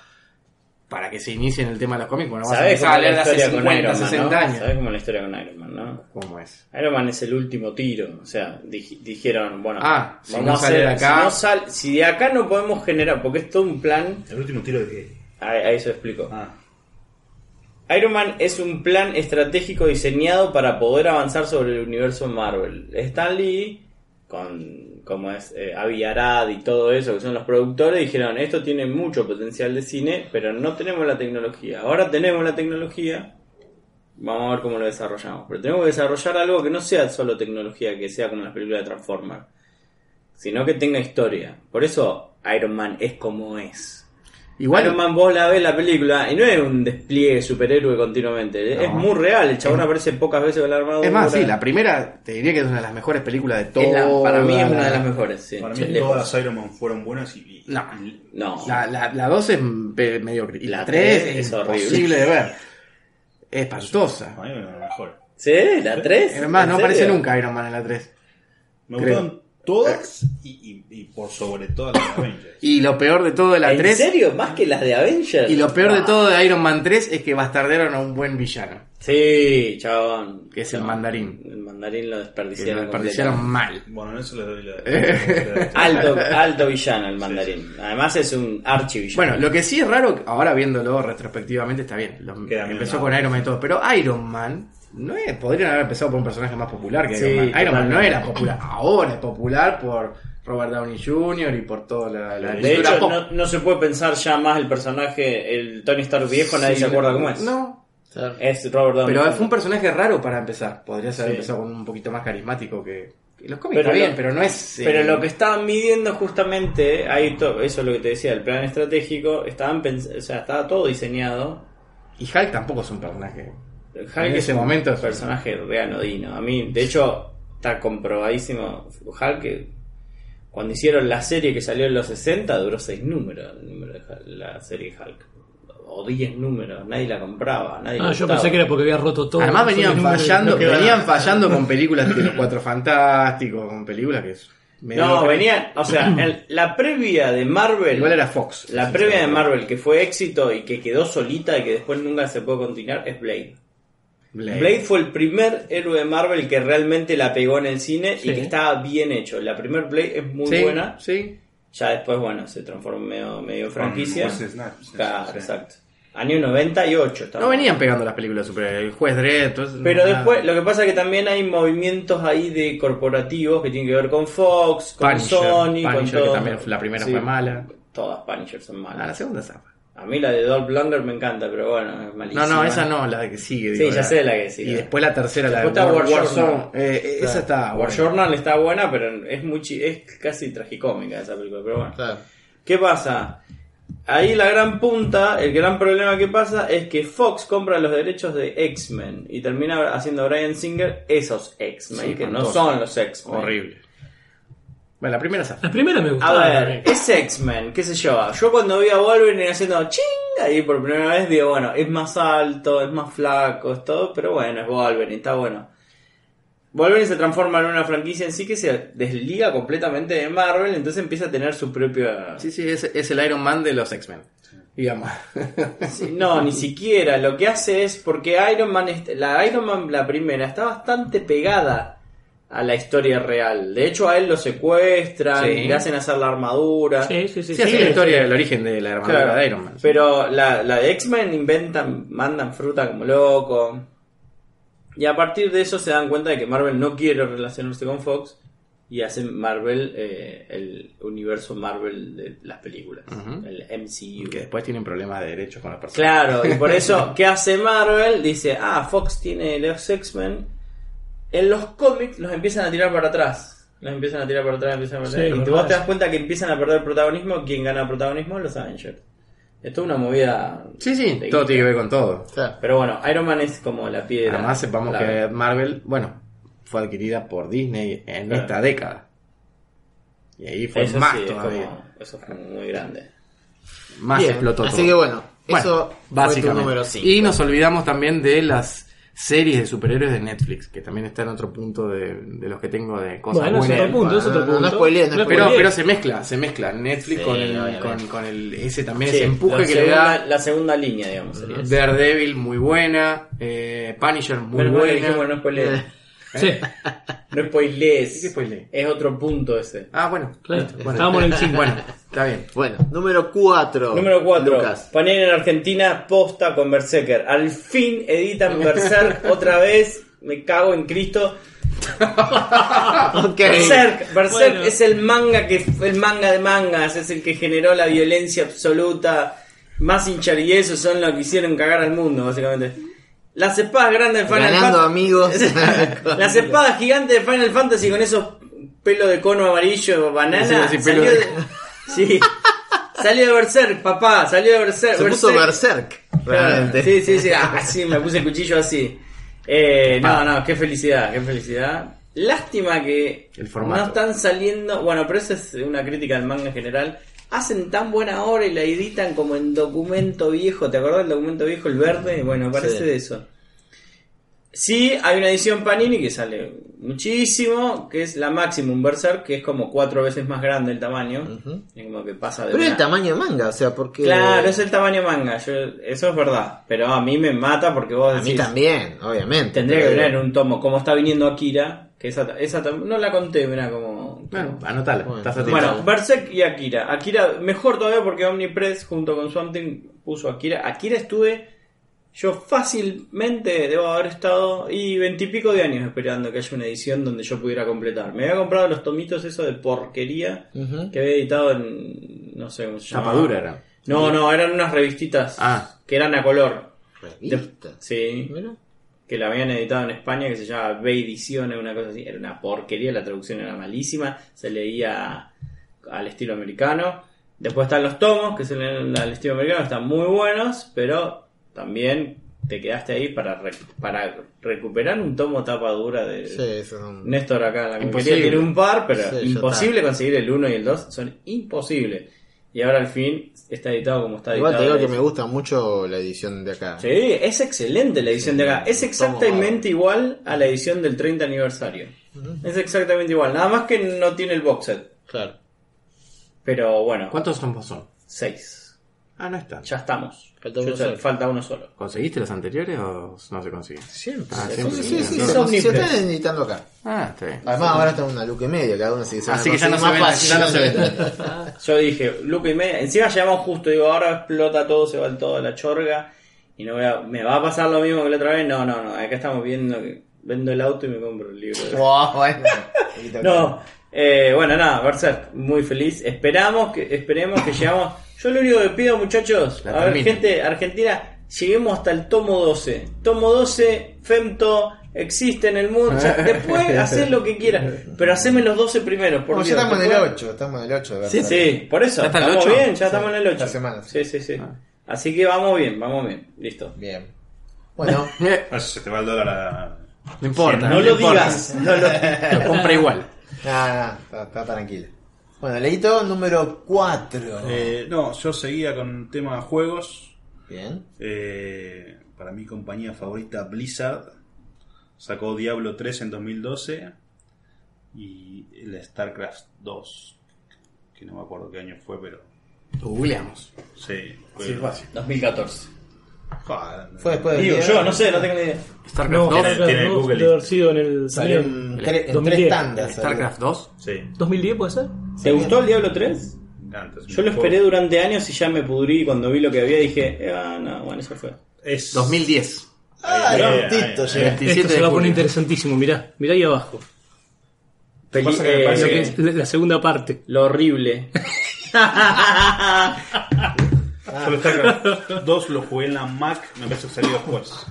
para que se inicie en el tema de los cómics. Bueno, vas a ¿Sabes cómo a es la leer hace historia con 50, Iron Man, 60 no? años. ¿Sabes cómo es la historia con Iron Man, no? ¿Cómo es? Iron Man es el último tiro, o sea, dij- dijeron, bueno, Ah, si vamos no a hacer, de acá- si, no sal- si de acá no podemos generar, porque es todo un plan, El último tiro de que. ahí, ahí se explico. Ah, Iron Man es un plan estratégico diseñado para poder avanzar sobre el universo Marvel. Stan Lee, con como es eh, Avi Arad y todo eso, que son los productores, dijeron, esto tiene mucho potencial de cine, pero no tenemos la tecnología. Ahora tenemos la tecnología, vamos a ver cómo lo desarrollamos. Pero tenemos que desarrollar algo que no sea solo tecnología, que sea como las películas de Transformers, sino que tenga historia. Por eso Iron Man es como es. Igual, Iron Man vos la ves la película y no es un despliegue superhéroe continuamente, No. es muy real, el chabón aparece pocas veces con la armadura. es más, sí, la primera te diría que es una de las mejores películas de Es todo. la- para mí es una de las mejores, sí. para mí todas las Iron Man fueron buenas y. No. No. La, la, la 2 es mediocre. Y la La 3 tres es, es horrible. imposible de ver. Es espantosa. Para mí fueron las mejores. ¿Sí? ¿La 3? Es más, no aparece nunca Iron Man en la 3. Me Creo. Todas y, y- y por sobre todas las de Avengers. Y lo peor de todo de la ¿En 3. serio? ¿Más que las de Avengers? Y lo peor de Ah. todo de Iron Man 3 es que bastardearon a un buen villano. Sí, chabón. Que es el mandarín. El mandarín lo Que desperdiciaron. lo desperdiciaron mal. Bueno, en eso le doy la. Alto, alto villano el mandarín. Además es un archivillano. Bueno, lo que sí es raro, ahora viéndolo retrospectivamente está bien. Lo- empezó con Iron Man y todo, pero Iron Man no es, podrían haber empezado por un personaje más popular que Sí, Iron Man. Iron Man no era popular, ahora es popular por Robert Downey Jr. y por toda la, la de hecho, pop. no, no se puede pensar ya más el personaje, el Tony Stark viejo, nadie Sí, se acuerda cómo es. No, Es Robert Downey. pero fue un personaje raro para empezar. Podría haber Sí. empezado con un poquito más carismático que... Los cómics Pero está bien, lo- pero no es... eh, Pero lo que estaban midiendo justamente, ahí to- eso es lo que te decía, el plan estratégico, estaban o sea, estaba todo diseñado. Y Hulk tampoco es un personaje... Hulk En es ese un momento es- personaje re anodino. A mí, de hecho, está comprobadísimo. Hulk, que cuando hicieron la serie que salió en los 60, duró 6 números el número de Hulk, la serie Hulk. O 10 números, nadie la compraba. Nadie Ah, yo pensé que era porque había roto todo. Además venían de- fallando, venían fallando con películas de los Cuatro Fantásticos, con películas que es No, venían, o sea, el- la previa de Marvel. Igual era Fox. La previa de Marvel que fue éxito y que quedó solita y que después nunca se puede continuar es Blade. Blade. Blade fue el primer héroe de Marvel que realmente la pegó en el cine Sí. y que estaba bien hecho. La primer Blade es muy Sí, buena. Sí. Ya después, bueno, se transformó en medio, medio franquicia. Snipes, Claro, sí. exacto. Año 98. estaba. No venían pegando las películas superhéroes. El juez Dredd, todo eso, Pero nada. después, lo que pasa es que también hay movimientos ahí de corporativos que tienen que ver con Fox, con Punisher, Sony, Punisher, con que todo. también la primera fue mala. Todas Punisher son Ah, la malas. segunda zapa. A mí la de Dolph Lundgren me encanta, pero bueno, es malísima. No, no, esa no, la que sigue. Sí, ya la- sé la que sigue. Y después la tercera, la de War, War Warzone. Journal. Eh, Esa está. War buena. Journal está buena, pero es muy es casi tragicómica esa película, pero bueno. Claro. ¿Qué pasa? Ahí la gran punta, el gran problema que pasa es que Fox compra los derechos de X-Men y termina haciendo Brian Singer esos X-Men, Sí, que no son los X-Men. Horrible. Bueno, la primera. La primera me A gustaba. ver, también. es X-Men, qué sé yo. Yo cuando vi a Wolverine haciendo ching ahí por primera vez, digo, bueno, es más alto, es más flaco, es todo, pero bueno, es Wolverine, está bueno. Wolverine se transforma en una franquicia en sí que se desliga completamente de Marvel, entonces empieza a tener su propia... Sí, sí, es, es el Iron Man de los X-Men. Digamos. Sí, no, ni siquiera. Lo que hace es porque Iron Man, la Iron Man, la primera, está bastante pegada a la historia real. De hecho, a él lo secuestran, Sí. le hacen hacer la armadura. Sí, sí, sí. Sí, sí, la sí. historia del origen de la armadura Claro, de Iron Man. Pero la, la de X-Men inventan, mandan fruta como loco. Y a partir de eso se dan cuenta de que Marvel no quiere relacionarse con Fox y hacen Marvel, eh, el universo Marvel de las películas, Ujú. el MCU. Que después tienen problemas de derechos con las personas. Claro, y por eso, ¿qué hace Marvel? Dice, ah, Fox tiene los X-Men. En los cómics los empiezan a tirar para atrás. Los empiezan a tirar para atrás, empiezan a Sí, y vos te das cuenta que empiezan a perder protagonismo. ¿Quién gana protagonismo? Los Avengers. Esto es una movida. Sí, sí, todo guita. tiene que ver con todo. Claro. Pero bueno, Iron Man es como la piedra. Además sepamos que Marvel, bueno, fue adquirida por Disney en Claro. esta década. Y ahí fue Eso más sí, es todavía. como- eso fue muy grande. Más Bien, explotó Así todo. que bueno, Bueno, eso fue tu básicamente. número 5. Y nos olvidamos también de las series de superhéroes de Netflix, que también está en otro punto de, de los que tengo de cosas Bueno, es buenas. otro punto, es otro No, no, punto. no spoilees, no No Pero, pero se mezcla, se mezcla Netflix Sí, con, el, con, con el ese también Sí, ese empuje que le da La segunda línea, digamos. sería. Daredevil muy buena, eh, Punisher muy que buena. dijimos, no spoilees. Sí, No spoilees. ¿Qué spoileé? Es otro punto ese. Ah, bueno. claro. bueno. Estábamos en el 5. Bueno, está bien. Bueno, número 4. Número 4. Lucas. Panini en Argentina posta con Berserker. Al fin editan Berserk otra vez. Me cago en Cristo. Ok. Berserk, Berserk Bueno. es el manga que el manga de mangas, es el que generó la violencia absoluta. Más hinchar y eso son los que hicieron cagar al mundo, básicamente. Las espadas grandes de Final Ganando Fantasy. amigos. Las espadas gigantes de Final Fantasy con esos pelos de cono amarillo, banana. Sí, sí, pelo salió de- de- sí. Salió de Berserk, papá, salió de Berserk. Se puso Berserk. Realmente. Sí, sí, sí. Ah, sí, me puse el cuchillo así. Eh, no, no, qué felicidad, qué felicidad. Lástima que El formato. no están saliendo. Bueno, pero esa es una crítica del manga en general. Hacen tan buena obra y la editan como en documento viejo. ¿Te acordás del documento viejo, el verde? Bueno, parece Sí. de eso. Sí, hay una edición Panini que sale muchísimo, que es la Maximum Berserk, que es como cuatro veces más grande el tamaño. Como que pasa de Pero una- el tamaño manga, o sea, porque. Claro, es el tamaño manga, yo- eso es verdad. Pero a mí me mata porque vos A mí decís, también, obviamente. tendría que venir un tomo, como está viniendo Akira, que esa, esa no la conté, mira como... Bueno, anotala. Bueno. estás atento. Bueno, Berserk y Akira. Akira, mejor todavía porque Omnipress junto con Swamp Thing puso Akira. Akira estuve, yo fácilmente debo haber estado y veintipico de años esperando que haya una edición donde yo pudiera completar. Me había comprado los tomitos esos de porquería que había editado en, no sé cómo se llama. Chapadura era. No, no, eran unas revistitas Ah. que eran a color. De- Revista. sí, Mira. Que la habían editado en España, que se llama B Ediciones, una cosa así. Era una porquería, la traducción era malísima, se leía al estilo americano. Después están los tomos, que se leen al estilo americano, están muy buenos, pero también te quedaste ahí para, re- para recuperar un tomo tapa dura de Sí, eso. Néstor acá la Imposible. tiene un par, pero Sí, imposible conseguir el 1 y el 2, son imposibles. Y ahora al fin está editado como está Igual te editado. digo que me gusta mucho la edición de acá. Sí, es excelente la edición de acá. Es exactamente igual a la edición del 30 aniversario. Es exactamente igual. Nada más que no tiene el box set. Claro. Pero bueno, ¿Cuántos tomos son? 6. Ah, no están. Ya estamos. Falta uno solo. falta uno solo. ¿Conseguiste los anteriores o no se consigue? Siempre. Ah, siempre, sí, sí, sí. sí, Es se- se están editando acá. Ah, está bien. Además, ahora está en una luca y media, cada uno sigue Así que ya no se ven, ya no se ven. Yo dije, Luca y media. Encima llegamos justo. Digo, ahora explota todo, se va todo a la chorga. Y no voy a, me va a pasar lo mismo que la otra vez. No, no, no. Acá estamos viendo que vendo el auto y me compro el libro. de- Wow, bueno. No, eh, bueno, nada, Berserk, muy feliz. Esperamos que, esperemos que llegamos. Yo lo único que pido, muchachos, La a ver, gente argentina, lleguemos hasta el tomo 12. Tomo 12, Femto, existe en el mundo. O sea, después haced lo que quieras, pero haceme los 12 primeros, por Bueno, ya Dios. estamos en el Después- 8, estamos en el 8, de Sí, verdad. sí, por eso. ¿Ya está el estamos 8? bien, ya estamos Sí, en el 8. esta semana. Sí, sí, sí. Ah. Así que vamos bien, vamos bien. Listo. Bien. Bueno, Eh, Ah, Se te va el dólar a. No importa. No lo importa. digas. No lo... Lo compra igual. nada, nada, está, está tranquilo. Bueno, leíto número 4. Eh, no, yo seguía con tema juegos. Bien. Eh, para mi compañía favorita, Blizzard, sacó Diablo 3 en 2012 y el StarCraft 2, que no me acuerdo qué año fue, pero Lo googleamos. sí. Fue, Sí, fácil. 2014. Joder, Fue después del Digo, día- yo no sé, no tengo ni idea. StarCraft No, 2. Tiene- tiene 2 Google. debe haber sido en el. Salió en, en 2010. tres tandas. StarCraft 2. Sí, 2010 puede ser. ¿Te gustó el Diablo 3? antes. Yo lo esperé durante años y ya me pudrí. Cuando vi lo que había dije, ah, no, bueno, eso fue. Es 2010. Ah, prontito llega. 27 Esto se va a poner interesantísimo, mirá, mirá ahí abajo. Peli- Pasa que me eh, parece que es la la segunda parte. Lo horrible. Yo el StarCraft 2 lo jugué en la Mac, me parece que salió después.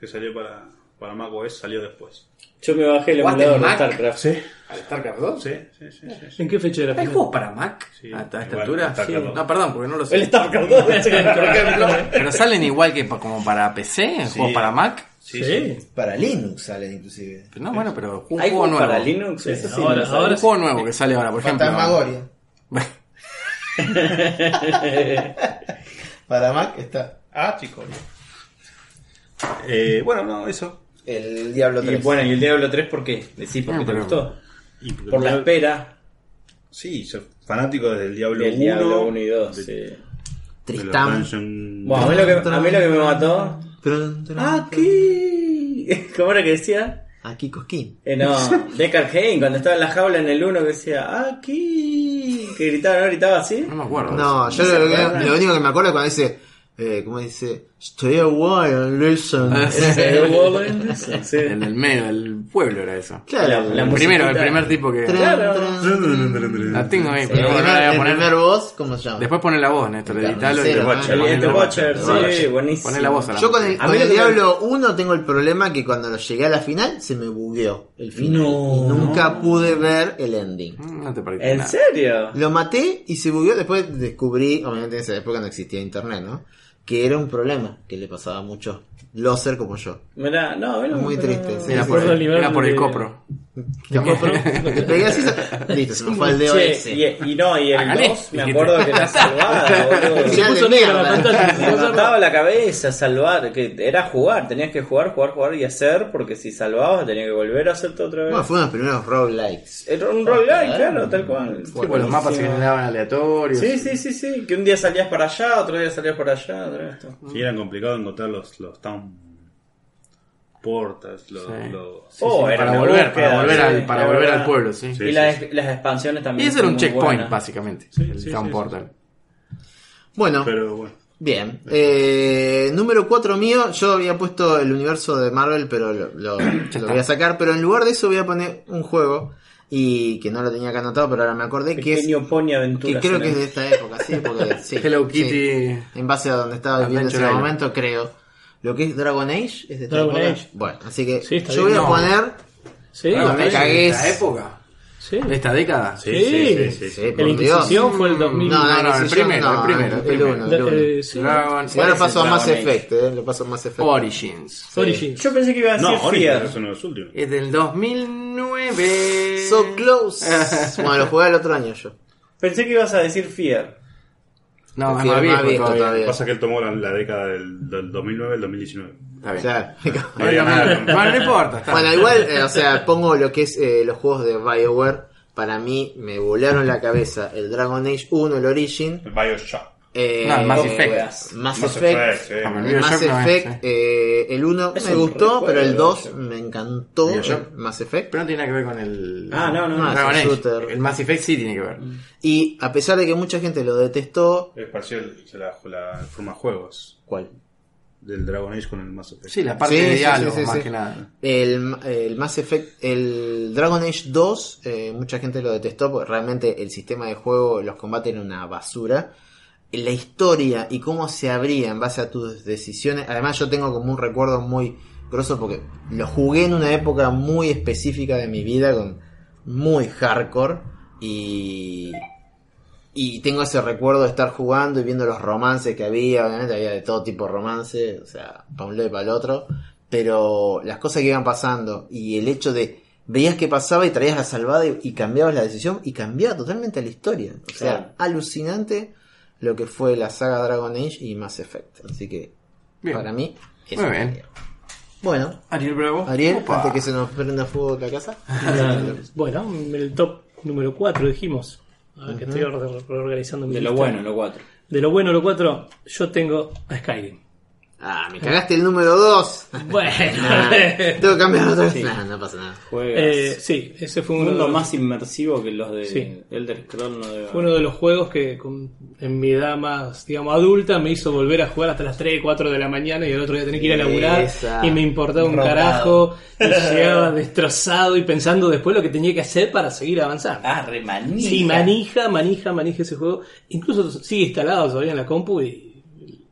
Que salió para, para Mac OS, salió después. Yo me bajé el ¿Jugaste emulador de Mac? StarCraft. Sí, ¿Al StarCraft 2? sí, sí, sí. sí, sí. ¿En qué fecha era? ¿Hay juegos para Mac? Sí, ¿A esta igual, altura? StarCraft Sí. 2. No, perdón, porque no lo sé. El StarCraft 2, por ejemplo. Pero salen igual que como para PC, Sí. juegos para Mac. Sí, Sí. sí. Para Linux salen inclusive. Pero no, bueno, pero un ¿Hay juego nuevo. para Linux? Eso sí, ahora- no lo ahora sabía. Un juego nuevo que sale ahora, por ejemplo. Fantasmagoria. Para Mac está Ah, chicos. Eh, bueno, no, eso. El Diablo Y 3. bueno, ¿y el Diablo 3 por qué? Decís, ¿por qué No, te gustó? Y Por la espera Sí, soy fanático desde el Diablo del 1. Diablo 1 y 2. de- sí. Tristán. Bueno, a mí lo que, a mí lo que me mató. Aquí. ¿Cómo era que decía? Aquí Cosquín. Eh, no, Deckard Hain, cuando estaba en la jaula en el 1 que decía, aquí. Que gritaba, ¿no gritaba así? No me acuerdo. No, yo lo, lo único que me acuerdo es cuando dice, eh, ¿cómo dice? Stay a while and listen. Ah, sí. Sí. El del medio del pueblo era eso. Claro, La- el la El primero, el primer tipo que. Claro. La tengo ahí, pero El bueno, no la voy a el poner. primer voz, ¿cómo se llama? Después pone la voz, Néstor, El editalo y El The Watcher, sí, buenísimo. Poné la voz a la Yo con el, A con el Diablo 1 tengo el problema que cuando lo llegué a la final se me bugueó el final. No. Y nunca pude ver el ending. Mm, No te ¿En nada. serio? Lo maté y se bugueó. Después descubrí, obviamente en época no existía internet, ¿no? Que era un problema que le pasaba a muchos loser como yo. Mirá, no, a mí no Muy triste, no- sí. Era Sí, por sí. el, era por el copro. Le pegué así, listo, se me fue el dedo Che, ese. y, y no, y el Hágale. 2, me acuerdo que era salvada, boludo. Se puso de negra la mierda. pantalla. Me mataba la cabeza salvar, que era jugar, tenías que jugar, jugar, jugar y hacer, porque si salvabas tenías que volver a hacerte otra vez. Bueno, fue uno de los primeros roguelikes. Era un roguelike, claro, tal cual. Sí, pues los mapas se generaban aleatorios. Sí, sí, sí, sí, que un día salías para allá, otro día salías para allá, otra vez esto. Sí, era complicado encontrar los, los Sí. los- Sí, Oh, sí, para volver, búsqueda, para volver, al, para volver verdad. al pueblo, sí. Sí. y las, las expansiones Y también. ese era un checkpoint, buenas. básicamente. Sí, el sí, Town sí, Portal. Bueno, Pero bueno. bien. Eh, número 4 mío, yo había puesto el universo de Marvel, pero lo, lo- lo voy a sacar. Pero en lugar de eso voy a poner un juego, y que no lo tenía acá anotado, pero ahora me acordé, que es Pequeño Pony que Aventura. creo que es de esta época, sí, porque sí, Hello sí. Kitty. En base a donde estaba viviendo en ese momento, creo. Lo que es Dragon Age es de esta Dragon época. Age. Bueno, así que Sí, yo voy a No. poner. Sí, No, me. ¿De esta época? sí. ¿De esta década? Sí, Sí. sí, sí, sí, Sí, sí. por La Inquisición Dios. fue el 2000. No, no, No, no, el primero, no, el primero, el el primero. uno, el uno. Eh. Dragon ahora paso a el Mass? Effect, eh, lo paso a Mass Effect. Origins. Origins. Yo pensé que iba a decir No, Origins es uno de los últimos. Es del 2009. So close. bueno, lo jugué el otro año yo. Pensé que ibas a decir Fear. No, más más viejo, viejo todavía. todavía. Pasa que él tomó la, la década del, del 2009 al 2019. Está bien. Claro. No había nada no importa. está Bueno, igual, eh, o sea, pongo lo que es eh, los juegos de BioWare. Para mí me volaron la cabeza el Dragon Age 1, el Origin. El Bioshock. Eh, No, el Mass eh, Effect. Mass, Mass Effect. Sí. El olvidé. Mass no es, Effect, sí. eh, el 1 Es me gustó, recuerdo pero el de 2 Bioshock. me encantó. Bioshock. el Mass Effect. Pero no tiene nada que ver con el. Ah, no, no, no. Un Age. shooter. El Mass Effect sí tiene que ver. Y a pesar de que mucha gente lo detestó, Es parecido a la, la forma de juegos ¿cuál? del Dragon Age con el Mass Effect. Sí, la parte Sí, de sí, diálogo, sí, sí, más sí. que nada. El, el Mass Effect, el Dragon Age 2, eh, mucha gente lo detestó porque realmente el sistema de juego, los combates era una basura. La historia y cómo se abría en base a tus decisiones. Además, yo tengo como un recuerdo muy grosso porque lo jugué en una época muy específica de mi vida, con muy hardcore. Y, y tengo ese recuerdo de estar jugando y viendo los romances que había. Obviamente había de todo tipo de romance, o sea, para un lado y para el otro. Pero las cosas que iban pasando y el hecho de veías que pasaba y traías la salvada y, y cambiabas la decisión y cambiaba totalmente la historia. O sea, Claro. alucinante lo que fue la saga Dragon Age y Mass Effect. Así que Bien. para mí es Muy bien. Bueno, Ariel Bravo. Ariel, Opa. antes que se nos prenda fuego la casa. Bueno, en el top número 4 dijimos. A ver, que estoy re- reorganizando mi De lo lista. bueno, lo 4. De lo bueno, lo 4, yo tengo a Skyrim. Ah, me cagaste el número 2. Bueno, Tengo que cambiar otra vez. Nah, no pasa nada. Juegas. eh, sí, ese fue un uno, mundo de, más inmersivo que los de Sí. Elder Scrolls no debe fue uno de los juegos que con- en mi edad más, digamos, adulta me hizo volver a jugar hasta las 3, 4 de la mañana y el otro día tenía que ir a laburar Esa. y me importaba un carajo y llegaba destrozado y pensando después lo que tenía que hacer para seguir avanzando. Ah, re manija. Sí, manija, manija, manija ese juego. Incluso sigue instalado todavía en la compu y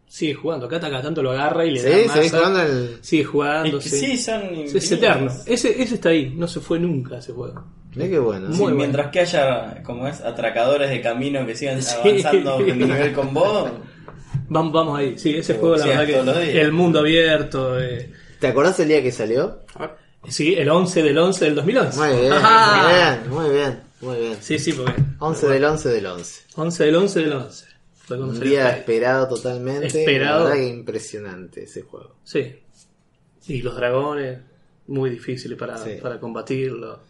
sigue jugando. Acá cada tanto lo agarra y le da Sí, masa. seguís jugando el. Sigue Es jugando, sí. sí, son Es eterno. Ese, ese está ahí, no se fue nunca ese juego. Mirá qué bueno. Sí, Muy bueno. mientras que haya, como es, atracadores de camino que sigan avanzando de nivel con vos, Vamos, vamos ahí. Sí, ese juego, la verdad que el mundo abierto. eh, ¿Te acordás el día que salió? sí, el 11 del 11 del 2011. Muy bien, Ajá. muy bien, muy bien, muy bien. Sí, sí, porque 11 del 11 del 11. 11 del 11 del 11. Un día esperado totalmente. Esperado. La verdad que impresionante ese juego. Sí. Y los dragones, muy difíciles para, Sí. para combatirlo.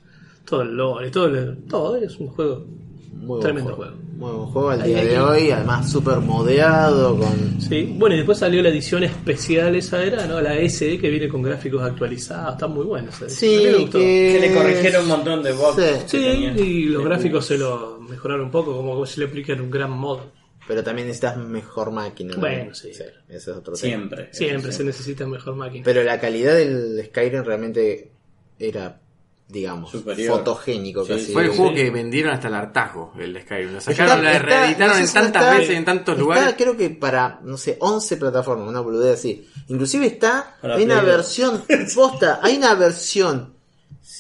Todo el lore, todo, el- todo es un juego. Muy Tremendo buen juego. Muy buen juego al día de hoy, además súper modeado con... Sí. Bueno, y después salió la edición especial esa era, ¿no? La SE que viene con gráficos actualizados. Está muy mí me Sí, que... que le corrigieron un montón de bugs. Sí. Sí, y los gráficos se lo mejoraron un poco, como si le aplican un gran mod. Pero también necesitas mejor máquina. ¿no? Bueno, sí. Ese es otro tema. Siempre. Siempre Eso se necesita mejor máquina. Pero la calidad del Skyrim realmente era, digamos, Superior. fotogénico Sí, casi. Fue el Sí. juego que vendieron hasta el hartazgo, el Skyrim. Lo Está- sacaron, lo está- reeditaron no sé en si tantas está- veces, en tantos está, lugares. creo que para, no sé, 11 plataformas, una boludez así. Inclusive está, Para hay una Play versión, posta, hay una versión,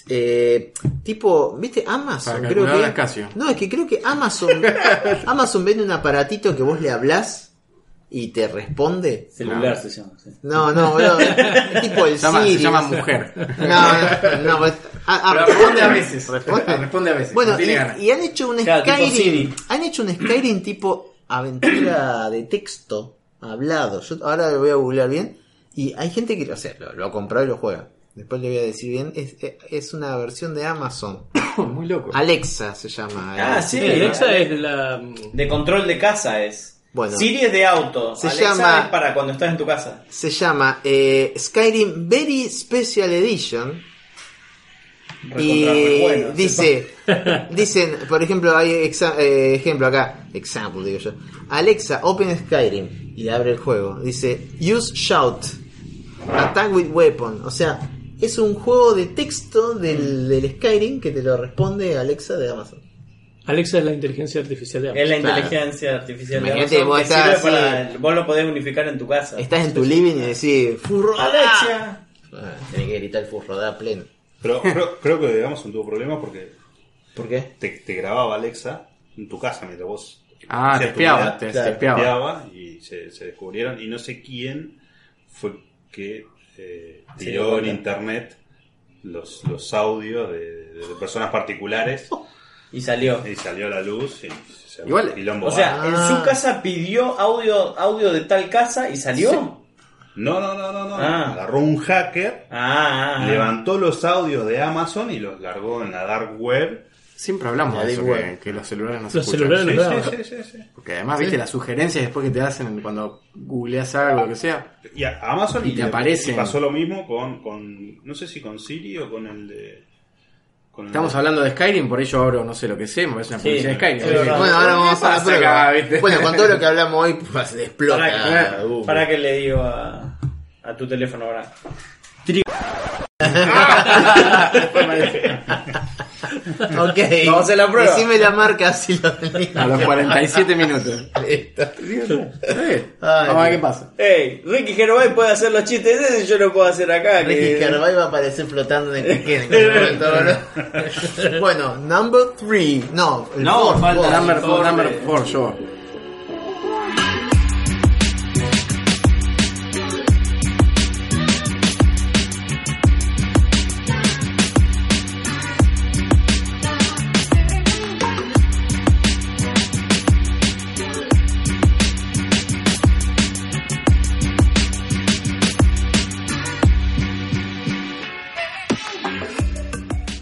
eh, tipo, ¿viste? Amazon, Para creo que. Casio. No, es que creo que Amazon, Amazon vende un aparatito que vos le hablás y te responde. Celular se llama. sí. No, no, boludo, es tipo el Se llama, se Siri, llama no sé. mujer. No, no, no, pues, Ah, ah, Pero responde a veces. Responde a veces. Bueno, no y, han hecho un Claro, Skyrim. Han hecho un Skyrim tipo aventura de texto hablado. Yo ahora lo voy a googlear bien. Y hay gente que, o sea, lo, lo ha comprado y lo juega. Después le voy a decir bien. Es, es una versión de Amazon. Muy loco. Alexa se llama. Ah, eh. sí. Alexa es la. De control de casa es. Bueno. Siri es de auto. Se Alexa llama- es para cuando estás en tu casa. Se llama eh, Skyrim Very Special Edition. Y Recontra re bueno. dice, dicen, por ejemplo, hay exa- eh, ejemplo acá, example digo yo. Alexa, open Skyrim y abre el juego. Dice, use shout, attack with weapon. O sea, es un juego de texto del, del Skyrim que te lo responde Alexa de Amazon. Alexa es la inteligencia artificial de Amazon. Es la Claro. inteligencia artificial de Imagínate, Amazon vos que estás sirve así. para... Vos lo podés unificar en tu casa. Estás en tu living y decís, furro. Alexia. Ah, tenés que gritar furro, da pleno. Pero creo, creo que Amazon tuvo problemas porque ¿Por qué? te, te grababa Alexa en tu casa mientras vos Ah, te tu espiaba, vida, te claro, espiaba. espiaba y se, se descubrieron y no sé quién fue que eh, Sí, tiró en internet los, los audios de, de personas particulares Y salió. y salió a la luz y se armó Igual, O sea, en su casa pidió audio, audio de tal casa y salió. no no no no no Ah. agarró un hacker ah, ah. levantó los audios de Amazon y los largó en la dark web Siempre hablamos de eso, que, los celulares no se Los escuchan. celulares sí, sí, sí. Porque además, viste, las sugerencias después que te hacen cuando googleas algo, lo que sea. Y a Amazon Y te y pasó lo mismo con, con no sé si con Siri o con el de con el Estamos de- hablando de Skyrim, por ello abro, no sé lo que sé, me parece una Sí, publicidad de Skyrim. es. Bueno, ahora vamos a la prueba. acá, viste? Bueno, con todo lo que hablamos hoy, pues explota. Para, que le digo a, a tu teléfono ahora. Ok. Vamos a hacer la prueba. Decime la marca si lo tenés. A los 47 minutos. Listo. Ay, Vamos a ver qué pasa. Hey, Ricky Gervais puede hacer los chistes ese y yo lo puedo hacer acá. Ricky que- Gervais va a aparecer flotando en el ¿no? Bueno, number 3. No, el No, four, falta four. Number Por 4, number de- 4, yo.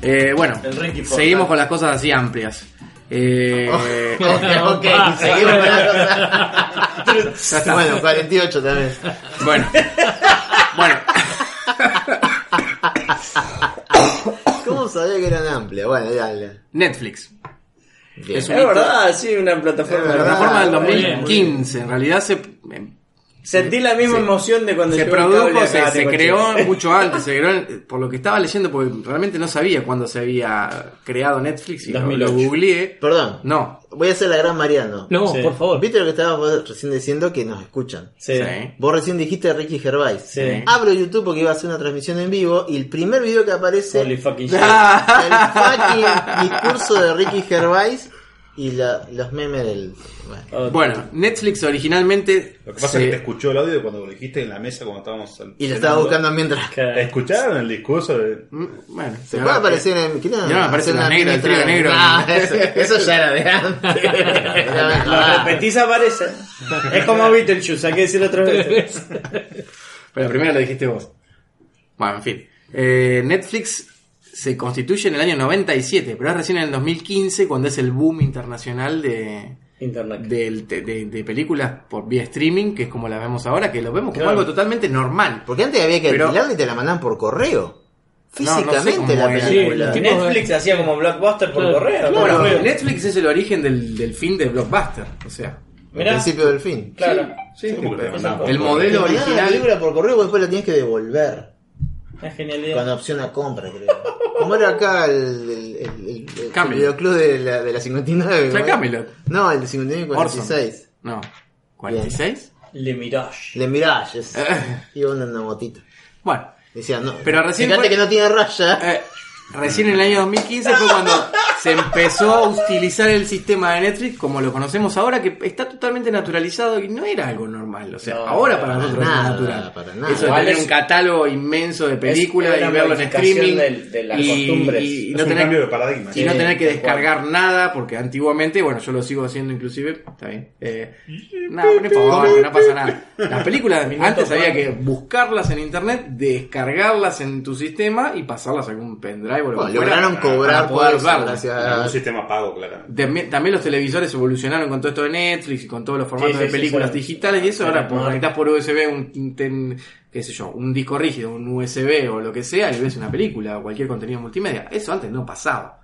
Eh, bueno, seguimos con las cosas así amplias. Eh, ok, ok, seguimos con la cosa. bueno, 48 también. bueno, bueno, ¿Cómo sabía que eran amplias? Bueno, dale. Netflix. Bien. Es Es verdad, sí, una plataforma. La plataforma del muy bien, muy 2015, en realidad se, Sentí la misma Se- emoción de cuando se llegó el cable produjo, acá, se, creó mucho antes, se creó, por lo que estaba leyendo, porque realmente no sabía cuándo se había creado Netflix y lo, 2008. lo googleé. Perdón, No, voy a hacer la gran Mariano. No, Sí. por favor. ¿Viste lo que estábamos recién diciendo? Que nos escuchan. Sí. Sí. Vos recién dijiste Ricky Gervais. Sí. Abro YouTube porque iba a hacer una transmisión en vivo y el primer video que aparece Holy fucking shit. el fucking discurso de Ricky Gervais y la- los memes del... bueno. Bueno, Netflix originalmente. Lo que pasa se- es que te escuchó el audio cuando lo dijiste en la mesa cuando estábamos. Y lo estaba buscando mientras... ¿Escucharon el discurso de.? Mm, Bueno, ¿Se puede aparecer en... ¿qué no? Ahora aparece una negra, el trío negro. Ah, eso, eso ya era de antes. Lo repetís aparece. Es como Beetlejuice, hay que decirlo otra vez. Pero primero lo dijiste vos. Bueno, en fin. Eh, Netflix se constituye en el año 97, pero es recién en el 2015 cuando es el boom internacional de, Internet. del- de, de- de películas por vía streaming, que es como las vemos ahora, que lo vemos como Claro. algo totalmente normal. Porque antes había que Pero- alquilarla y te la mandaban por correo. No, no sé Físicamente la película. Sí, Netflix hacía como blockbuster por Claro. correo. Claro. Bueno. Netflix es el origen del, del fin de Blockbuster. O sea, Mirá. principio del fin. Claro. Sí, te mandaban el modelo Te mandaban la original. película por correo después la tienes que devolver. Es genialidad. Con opción a compra, creo. Como era acá el, el, el, el- videoclub de la, de la 59. O sea, ¿no? Camelot. No, el de 59 y 46. No. ¿46? Le Mirage. Le Mirage. es- Iba en una motita. Bueno, Decía, no. Pero recién fíjate fue- que no tiene raya. eh, recién en el año 2015 fue cuando se empezó a utilizar el sistema de Netflix como lo conocemos ahora, que está totalmente naturalizado y no era algo normal. O sea, No, ahora para para nosotros nada, es natural. para nada. Eso de tener es- un catálogo inmenso de películas y verlo en streaming. del- de las y, costumbres. y Es no tener, cambio de paradigma. y no tener que descargar nada, porque antiguamente, bueno, yo lo sigo haciendo inclusive, está bien. Eh, no, por favor, no pasa nada. Las películas antes había que buscarlas en internet, descargarlas en tu sistema y pasarlas a algún pendrive o lo Bueno, lograron para cobrar por poder verlas. Era un sistema pago, claramente. También, también los televisores evolucionaron con todo esto de Netflix y con todos los formatos Sí, sí, de películas sí. digitales y eso. Ahora pues, conectás por USB un, un ten- qué sé yo, un disco rígido, un USB o lo que sea y ves una película o cualquier contenido multimedia. Eso antes no pasaba.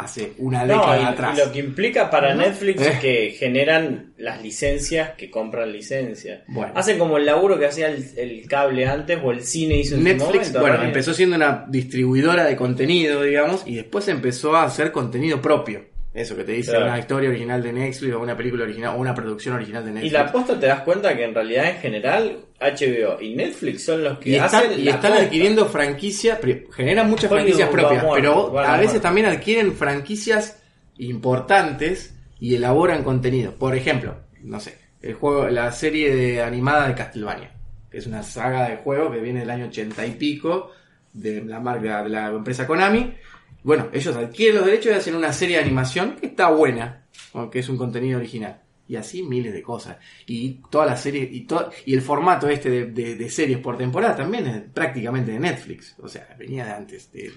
Hace una No, década y, atrás. y lo que implica para Netflix Eh. es que generan las licencias que compran licencias. Bueno. Hacen como el laburo que hacía el, el cable antes o el cine hizo en su Netflix, momento, bueno, ¿no? empezó siendo una distribuidora de contenido, digamos, y después empezó a hacer contenido propio. Eso que te dice Claro. una historia original de Netflix o una película original o una producción original de Y Netflix. la posta te das cuenta que en realidad en general HBO y Netflix son los que Y están, hacen y la están posta. adquiriendo franquicias, generan muchas Hollywood franquicias propias, muerto, pero a a veces muerto. también adquieren franquicias importantes y elaboran contenido. Por ejemplo, no sé, el juego, la serie de animada de Castlevania, que es una saga de juego que viene del año ochenta y pico de la marca de la empresa Konami. Bueno, ellos adquieren los derechos y hacen una serie de animación que está buena, que es un contenido original. Y así miles de cosas. Y toda la serie, y, to- y el formato este de, de- de series por temporada también es prácticamente de Netflix. O sea, venía de antes. de-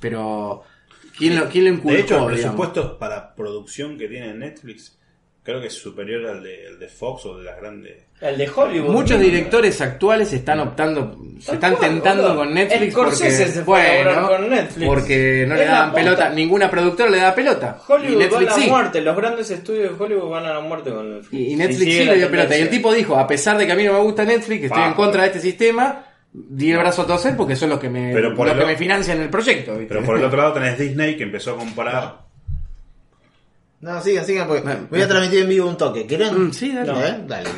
pero, ¿quién lo, quién lo inculcó? De hecho, el digamos? presupuesto para producción que tiene Netflix creo que es superior al de, al de Fox o de las grandes. El de Hollywood. Muchos directores actuales están optando, se están cual, tentando boludo. con Netflix Scorsese porque, se bueno, con Netflix. porque no le Es daban pelota, ninguna productora le da pelota. y Hollywood va a Netflix la sí. muerte, los grandes estudios de Hollywood van a la muerte con Netflix. Y, y Netflix sí le dio pelota. Y el tipo dijo, a pesar de que a mí no me gusta Netflix, estoy Pa, en contra de este sistema, di el brazo a torcer porque son los que me, Pero por los el que me financian el proyecto. ¿viste? Pero por el otro lado tenés Disney que empezó a comprar. No, sigan, sigan, porque Bueno, voy a transmitir en vivo un toque. ¿Quieren? Mm, sí, dale. No, ¿eh? Dale.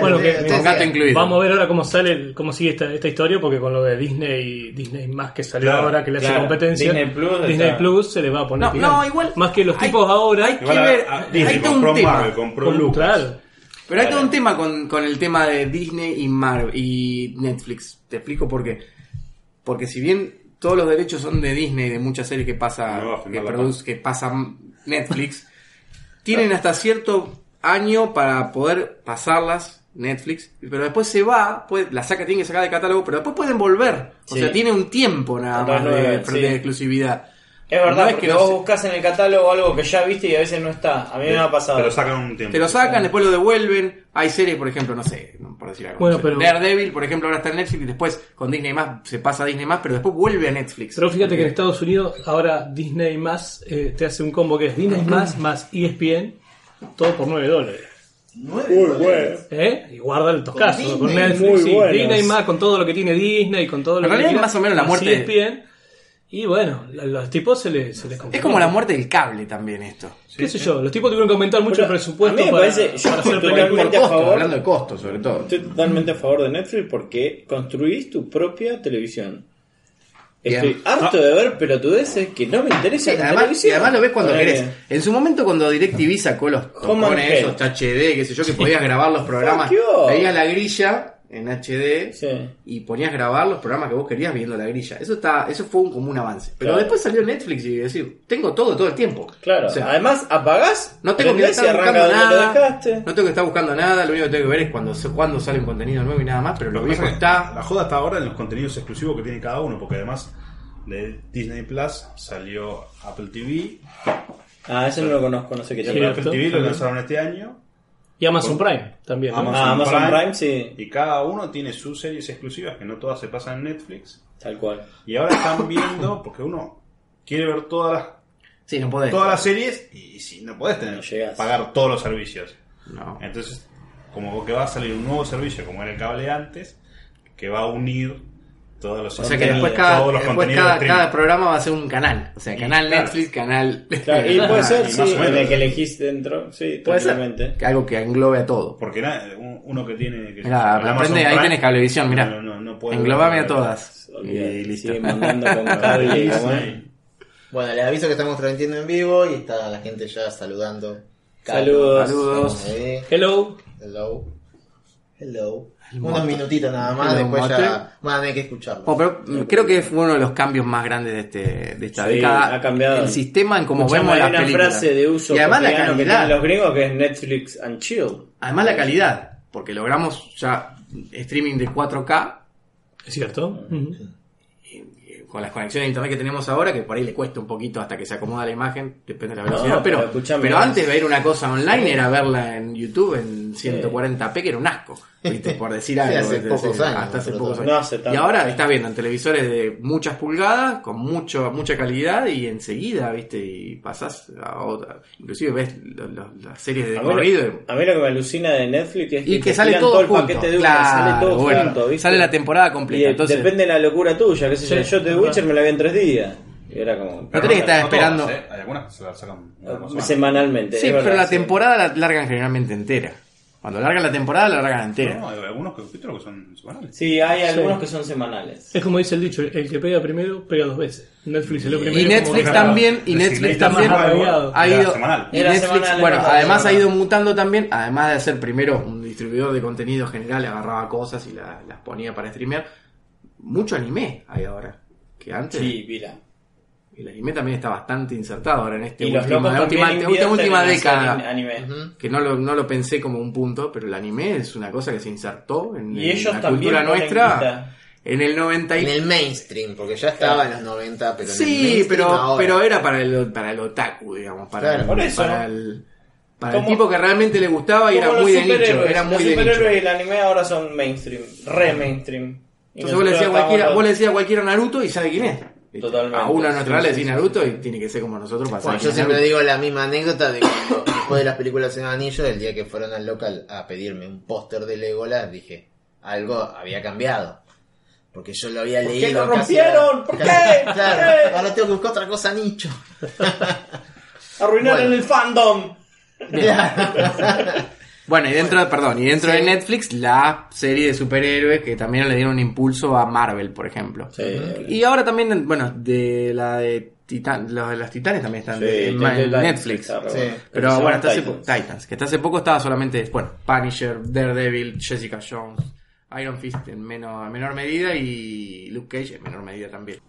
Bueno, que- incluido. Vamos a ver ahora cómo sale, cómo sigue esta, esta historia, porque con lo de Disney, Disney más que salió Claro, ahora, que le hace claro. competencia, Disney Plus Disney está- Plus se le va a poner No, no, igual- Más que los hay- tipos ahora. hay que a- ver, a- hay Disney todo un tema. Marvel, compró con- Lucas. claro. Pero hay todo un tema con, con el tema de Disney y Marvel y Netflix. Te explico por qué. Porque si bien todos los derechos son de Disney, de muchas series que pasa, No que produce, que pasa Netflix, tienen hasta cierto año para poder pasarlas Netflix, pero después se va, puede, la saca, tiene que sacar de catálogo, pero después pueden volver. O Sí. sea, tiene un tiempo nada más de, Renueven, de sí. exclusividad. Es verdad, No es que no vos se- buscas en el catálogo algo que ya viste y a veces no está. A mí me ha pasado. Pero sacan un tiempo. Te lo sacan, después lo devuelven. Hay series, por ejemplo, no sé, no, por decir algo. Bueno, no sé, pero- Daredevil, por ejemplo, ahora está en Netflix y después con Disney más se pasa a Disney más, pero después vuelve a Netflix. Pero fíjate que en Estados Unidos ahora Disney más eh, te hace un combo que es Disney más más ESPN, todo por 9 dólares. Muy bueno. ¿Eh? Y guarda el toscazo Con con, Disney, Netflix, muy sí. Disney más con todo lo que tiene Disney, con todo lo En que realidad tiene, más o menos la muerte- ESPN. Y bueno, a los tipos se les, se les Es como la muerte del cable también esto. ¿Qué sé yo? Los tipos tuvieron que aumentar mucho Pero el presupuesto a mí me para, parece- yo para hacer estoy películas. totalmente- Por a costo, favor. hablando de costos sobre todo. Estoy totalmente a favor de Netflix porque construís tu propia televisión. Estoy Bien. harto de ver pelotudeces que no me interesan Sí, en además, y además lo ves cuando Ponele. querés. En su momento cuando DirecTV sacó los Home and tocones esos. HD, qué sé yo, que podías grabar los programas. Fuck you. Veías la grilla en HD Sí. y ponías grabar los programas que vos querías viendo la grilla. Eso está, eso fue un, como un avance. Pero Claro. después salió Netflix y decir, tengo todo todo el tiempo. Claro, O sea, además apagás, No tengo que estar buscando nada. No tengo que estar buscando nada. Lo único que tengo que ver es cuando, cuando sale un contenido nuevo y nada más. Pero lo Lo viejo está. La joda está ahora en los contenidos exclusivos que tiene cada uno, porque además de Disney Plus salió Apple TV. Ah, ese no lo conozco, no sé qué Sí. Apple TV lo lanzaron este año. Y Amazon Prime también. ¿no? Amazon Ah, Amazon Prime. Prime, sí, Y cada uno tiene sus series exclusivas, que no todas se pasan en Netflix. tal cual. Y ahora están viendo, porque uno quiere ver todas las, Sí, no podés. todas las series y si no podés tener, No llegás. pagar todos los servicios. No. Entonces, como que va a salir un nuevo servicio, como era el cable antes, que va a unir todos los O sea que después cada, todos los después contenidos cada, de streaming. cada programa va a ser un canal. O sea, Y canal claro. Netflix, canal. Claro, y puede ser, sí, en el que elegís dentro, sí, Puede ser. Algo que englobe a todo. Porque na- un- uno que tiene... Que Mirá, aprende, ahí Prime, tenés cablevisión, mirá. No, no, no puede Englobame a todas. Y listo. sigue mandando con cable, Bueno, les aviso que estamos transmitiendo en vivo y está la gente ya saludando. Saludos. Saludos. Hello. Hello. Hello. Unos minutitos nada más, después mote. ya van a tener que escucharlo. Bueno, pero mm, creo que fue uno de los cambios más grandes de, este, de esta Sí, década. ha cambiado. El sistema en cómo vemos las hay una películas. frase de uso y además la calidad. los gringos que es Netflix and chill. Además la calidad. Porque logramos ya streaming de 4K ¿Es cierto? Eh, con las conexiones de internet que tenemos ahora, que por ahí le cuesta un poquito hasta que se acomoda la imagen, depende de la No, velocidad. pero pero pero es- antes ver una cosa online era verla en YouTube en 140p, que era un asco, ¿viste? por decir algo. hace ¿viste? pocos años, Hasta hace pocos años. No hace y ahora estás viendo en televisores de muchas pulgadas, con mucho, mucha calidad, y enseguida, ¿viste? Y pasás a otra. Inclusive ves lo- lo- las series de A mí, lo, corrido. a mí lo que me alucina de Netflix es que, Y que te sale tiran todo, el junto. paquete de una, Claro, sale todo bueno, junto, ¿viste? Sale la temporada Y completa. de- entonces, depende de la locura tuya, qué sé yo. Sí, yo The es Witcher me la vi en tres días. Y era como... No tenés que estar No esperando. todas, ¿eh? Hay algunas que se las sacan. Semanalmente. Sí, pero la sí. temporada la largan generalmente entera. Cuando largan la temporada, la largan entera. No, hay algunos que, capítulos que son semanales. Sí, hay algunos Sí. que son semanales. Es como dice el dicho, el que pega primero, pega dos veces. Netflix salió primero. Y Netflix como- también, y Netflix también ha ido. semanal. Netflix, semanal, bueno, además ha ido mutando también, además de ser primero un distribuidor de contenido general, agarraba cosas y la- las ponía para streamear. Mucho anime hay ahora. Que antes. Sí, mira. El anime también está bastante insertado ahora en este Y la última, también esta última década. anime. Que no lo, no lo pensé como un punto, pero el anime es una cosa que se insertó en, Y en ellos la también cultura nuestra en el 90 y... En el mainstream, porque ya estaba en los 90, pero en el Sí, pero, ahora. pero era para el, para el otaku, digamos, para, Claro, el, por eso. para el, para el tipo que realmente le gustaba y era muy de nicho, era muy los de superhéroes nicho. y el anime ahora son mainstream, re mainstream. Entonces vos le, decías cualquiera, estamos vos le decías a cualquiera Naruto y sabe quién es. Totalmente. A uno edad le Sí, decís sí, Naruto y tiene que ser como nosotros para Bueno, yo siempre Naruto. digo la misma anécdota de cuando después de las películas en anillo, el día que fueron al local a pedirme un póster de Legolas, dije, algo había cambiado. Porque yo lo había ¿Por qué leído. lo casi rompieron? ¿Por qué? Claro, ¿Por qué? ahora tengo que buscar otra cosa nicho. Arruinaron Bueno. el fandom. Bueno, y dentro, perdón, y dentro Sí. de Netflix la serie de superhéroes que también le dieron un impulso a Marvel, por ejemplo. Sí. Y ahora también, bueno, de la de Titan, los de los Titanes también están Sí, de- en, Netflix. está re Sí. bueno. Pero bueno, hasta hace, Titans. Titans, que hasta hace poco estaba solamente, bueno, Punisher, Daredevil, Jessica Jones, Iron Fist en menor, en menor medida y Luke Cage en menor medida también.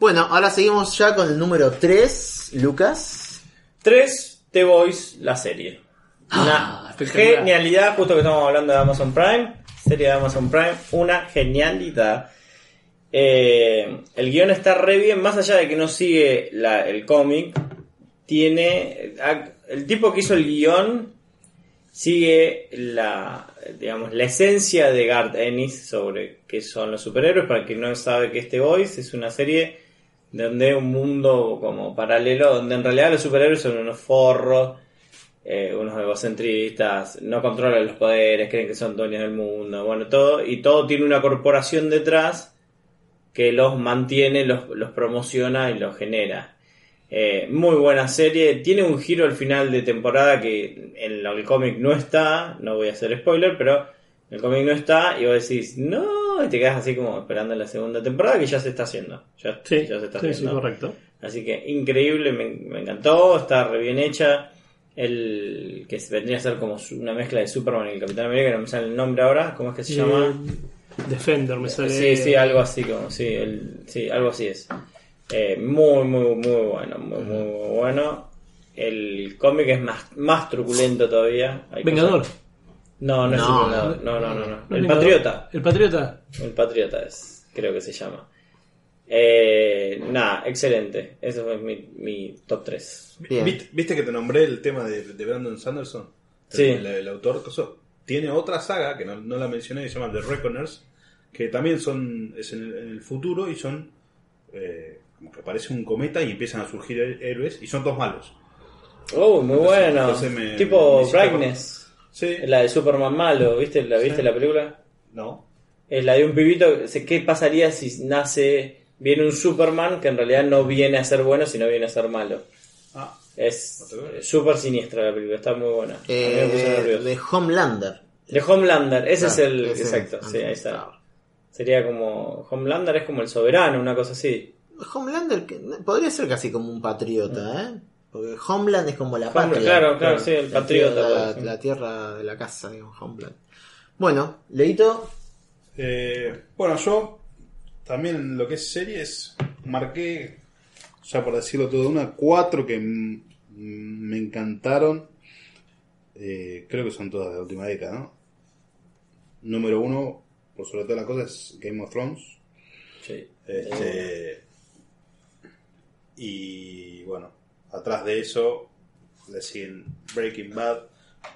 Bueno, ahora seguimos ya con el número 3, Lucas. 3, The Voice, la serie. Ah, Una espectacular. genialidad, justo que estamos hablando de Amazon Prime, serie de Amazon Prime, una genialidad. Eh, el guion está re bien, más allá de que no sigue la- el cómic, tiene... El tipo que hizo el guion sigue la, digamos, la esencia de Garth Ennis sobre qué son los superhéroes. Para quien no sabe que este Voice es una serie donde un mundo como paralelo, donde en realidad los superhéroes son unos forros, eh, unos egocentristas, no controlan los poderes, creen que son dueños del mundo, bueno, todo, y todo tiene una corporación detrás que los mantiene, los, los promociona y los genera. Eh, muy buena serie, tiene un giro al final de temporada que en el cómic no está, no voy a hacer spoiler, pero el cómic no está y vos decís, no, y te quedas así como esperando la segunda temporada que ya se está haciendo. Ya, Sí, ya se está sí, sí, haciendo. correcto. Así que increíble, me, me encantó, está re bien hecha. El que vendría a ser como su- una mezcla de Superman y el Capitán América, no me sale el nombre ahora, ¿cómo es que se llama? Eh, Defender, me sale. Sí, sí, algo así como, sí, el, sí, algo así es. Eh, muy, muy, muy bueno, muy, muy, muy bueno. El cómic es más, más truculento todavía. Hay Vengador. cosas- No, no, es el Vengador. No, no, no, no. ¿No es El Vengador? Patriota. El Patriota. El Patriota es, creo que se llama. Eh, nada, excelente. Ese fue mi, mi top 3. Bien. ¿Viste, viste que te nombré el tema de, de Brandon Sanderson? Sí. El, el autor. coso. Tiene otra saga que no, no la mencioné que se llama The Reckoners. Que también son. Es en el, en el futuro y son. eh, como que aparece un cometa y empiezan a surgir héroes. Y son dos malos. Oh, muy Entonces- bueno. entonces me- tipo me Brightness. Sí. La de Superman malo, ¿viste? ¿La viste Sí. la película? No. Es la de un pibito. sé ¿Qué pasaría si nace. Viene un Superman que en realidad no viene a ser bueno, sino viene a ser malo? Ah, Es eh, súper siniestra la película, está muy buena. Eh, de Homelander. De Homelander, ese es el. ese exacto, es. sí, ahí está. Claro. Sería como. Homelander es como el soberano, una cosa así. Homelander que- podría ser casi como un patriota, ¿eh? Porque Homeland es como la Homeland, patria. claro, claro, sí, el La patriota, tierra- pues, sí. la tierra de la casa, digamos, Homeland. Bueno, Leito, Eh, bueno, yo también lo que es series marqué, ya por decirlo todo, una cuatro que me encantaron. Eh, creo que son todas de la última década, ¿no? Número uno, por sobre todas las cosas, es Game of Thrones. Sí. Este, y bueno, atrás de eso le siguen Breaking Bad,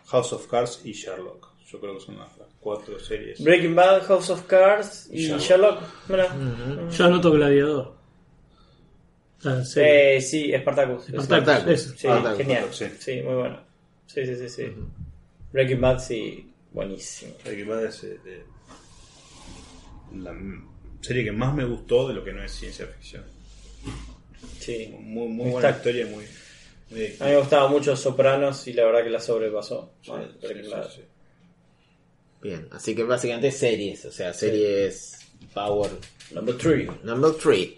House of Cards y Sherlock. Yo creo que son las, las cuatro series. Breaking Bad, House of Cards y Sherlock. Sherlock. Mira. Yo anoto Gladiador. Ah, sí. Eh, sí, Spartacus. Spartacus, eso. Sí, Spartacus, genial. Spartacus, Sí. muy bueno. Sí, sí, sí, sí. Breaking Bad, sí, buenísimo. Breaking Bad es eh, de- la serie que más me gustó de lo que no es ciencia ficción. Sí. Muy, muy Está- buena historia, muy, muy A mí me gustaba mucho Sopranos y la verdad que la sobrepasó Breaking sí, Bad. sí. Bien, así que básicamente series, o sea, series Power Number 3. Number 3.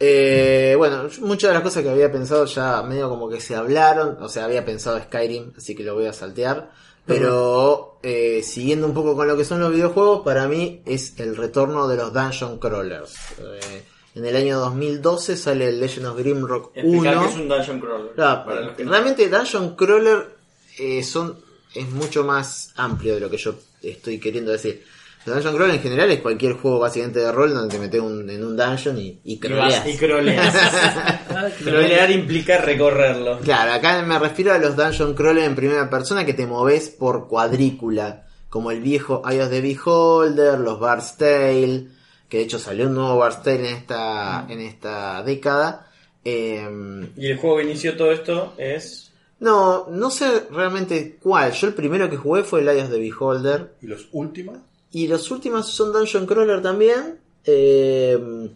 Eh, bueno, muchas de las cosas que había pensado ya medio como que se hablaron, o sea, había pensado Skyrim, así que lo voy a saltear. Pero eh, siguiendo un poco con lo que son los videojuegos, para mí es el retorno de los Dungeon Crawlers. Eh, en el año 2012 sale el Legend of Grimrock 1. Explicar que es un Dungeon Crawler. Claro, no- realmente Dungeon Crawler eh, son, es mucho más amplio de lo que yo estoy queriendo decir. El Dungeon Crawler en general es cualquier juego básicamente de rol donde te metes un- en un dungeon y, y Y crawleas. vas- Y croleas. Crolear implica recorrerlo. Claro, acá me refiero a los Dungeon Crawler en primera persona que te moves por cuadrícula, como el viejo of the Beholder, los Bard's Tale, que de hecho salió un nuevo Bard's Tale en esta, en esta década. Em, Y el juego que inició todo esto es. No, no sé realmente cuál. Yo el primero que jugué fue el of the Beholder. ¿Y los últimos? Y los últimos son Dungeon Crawler también. eh,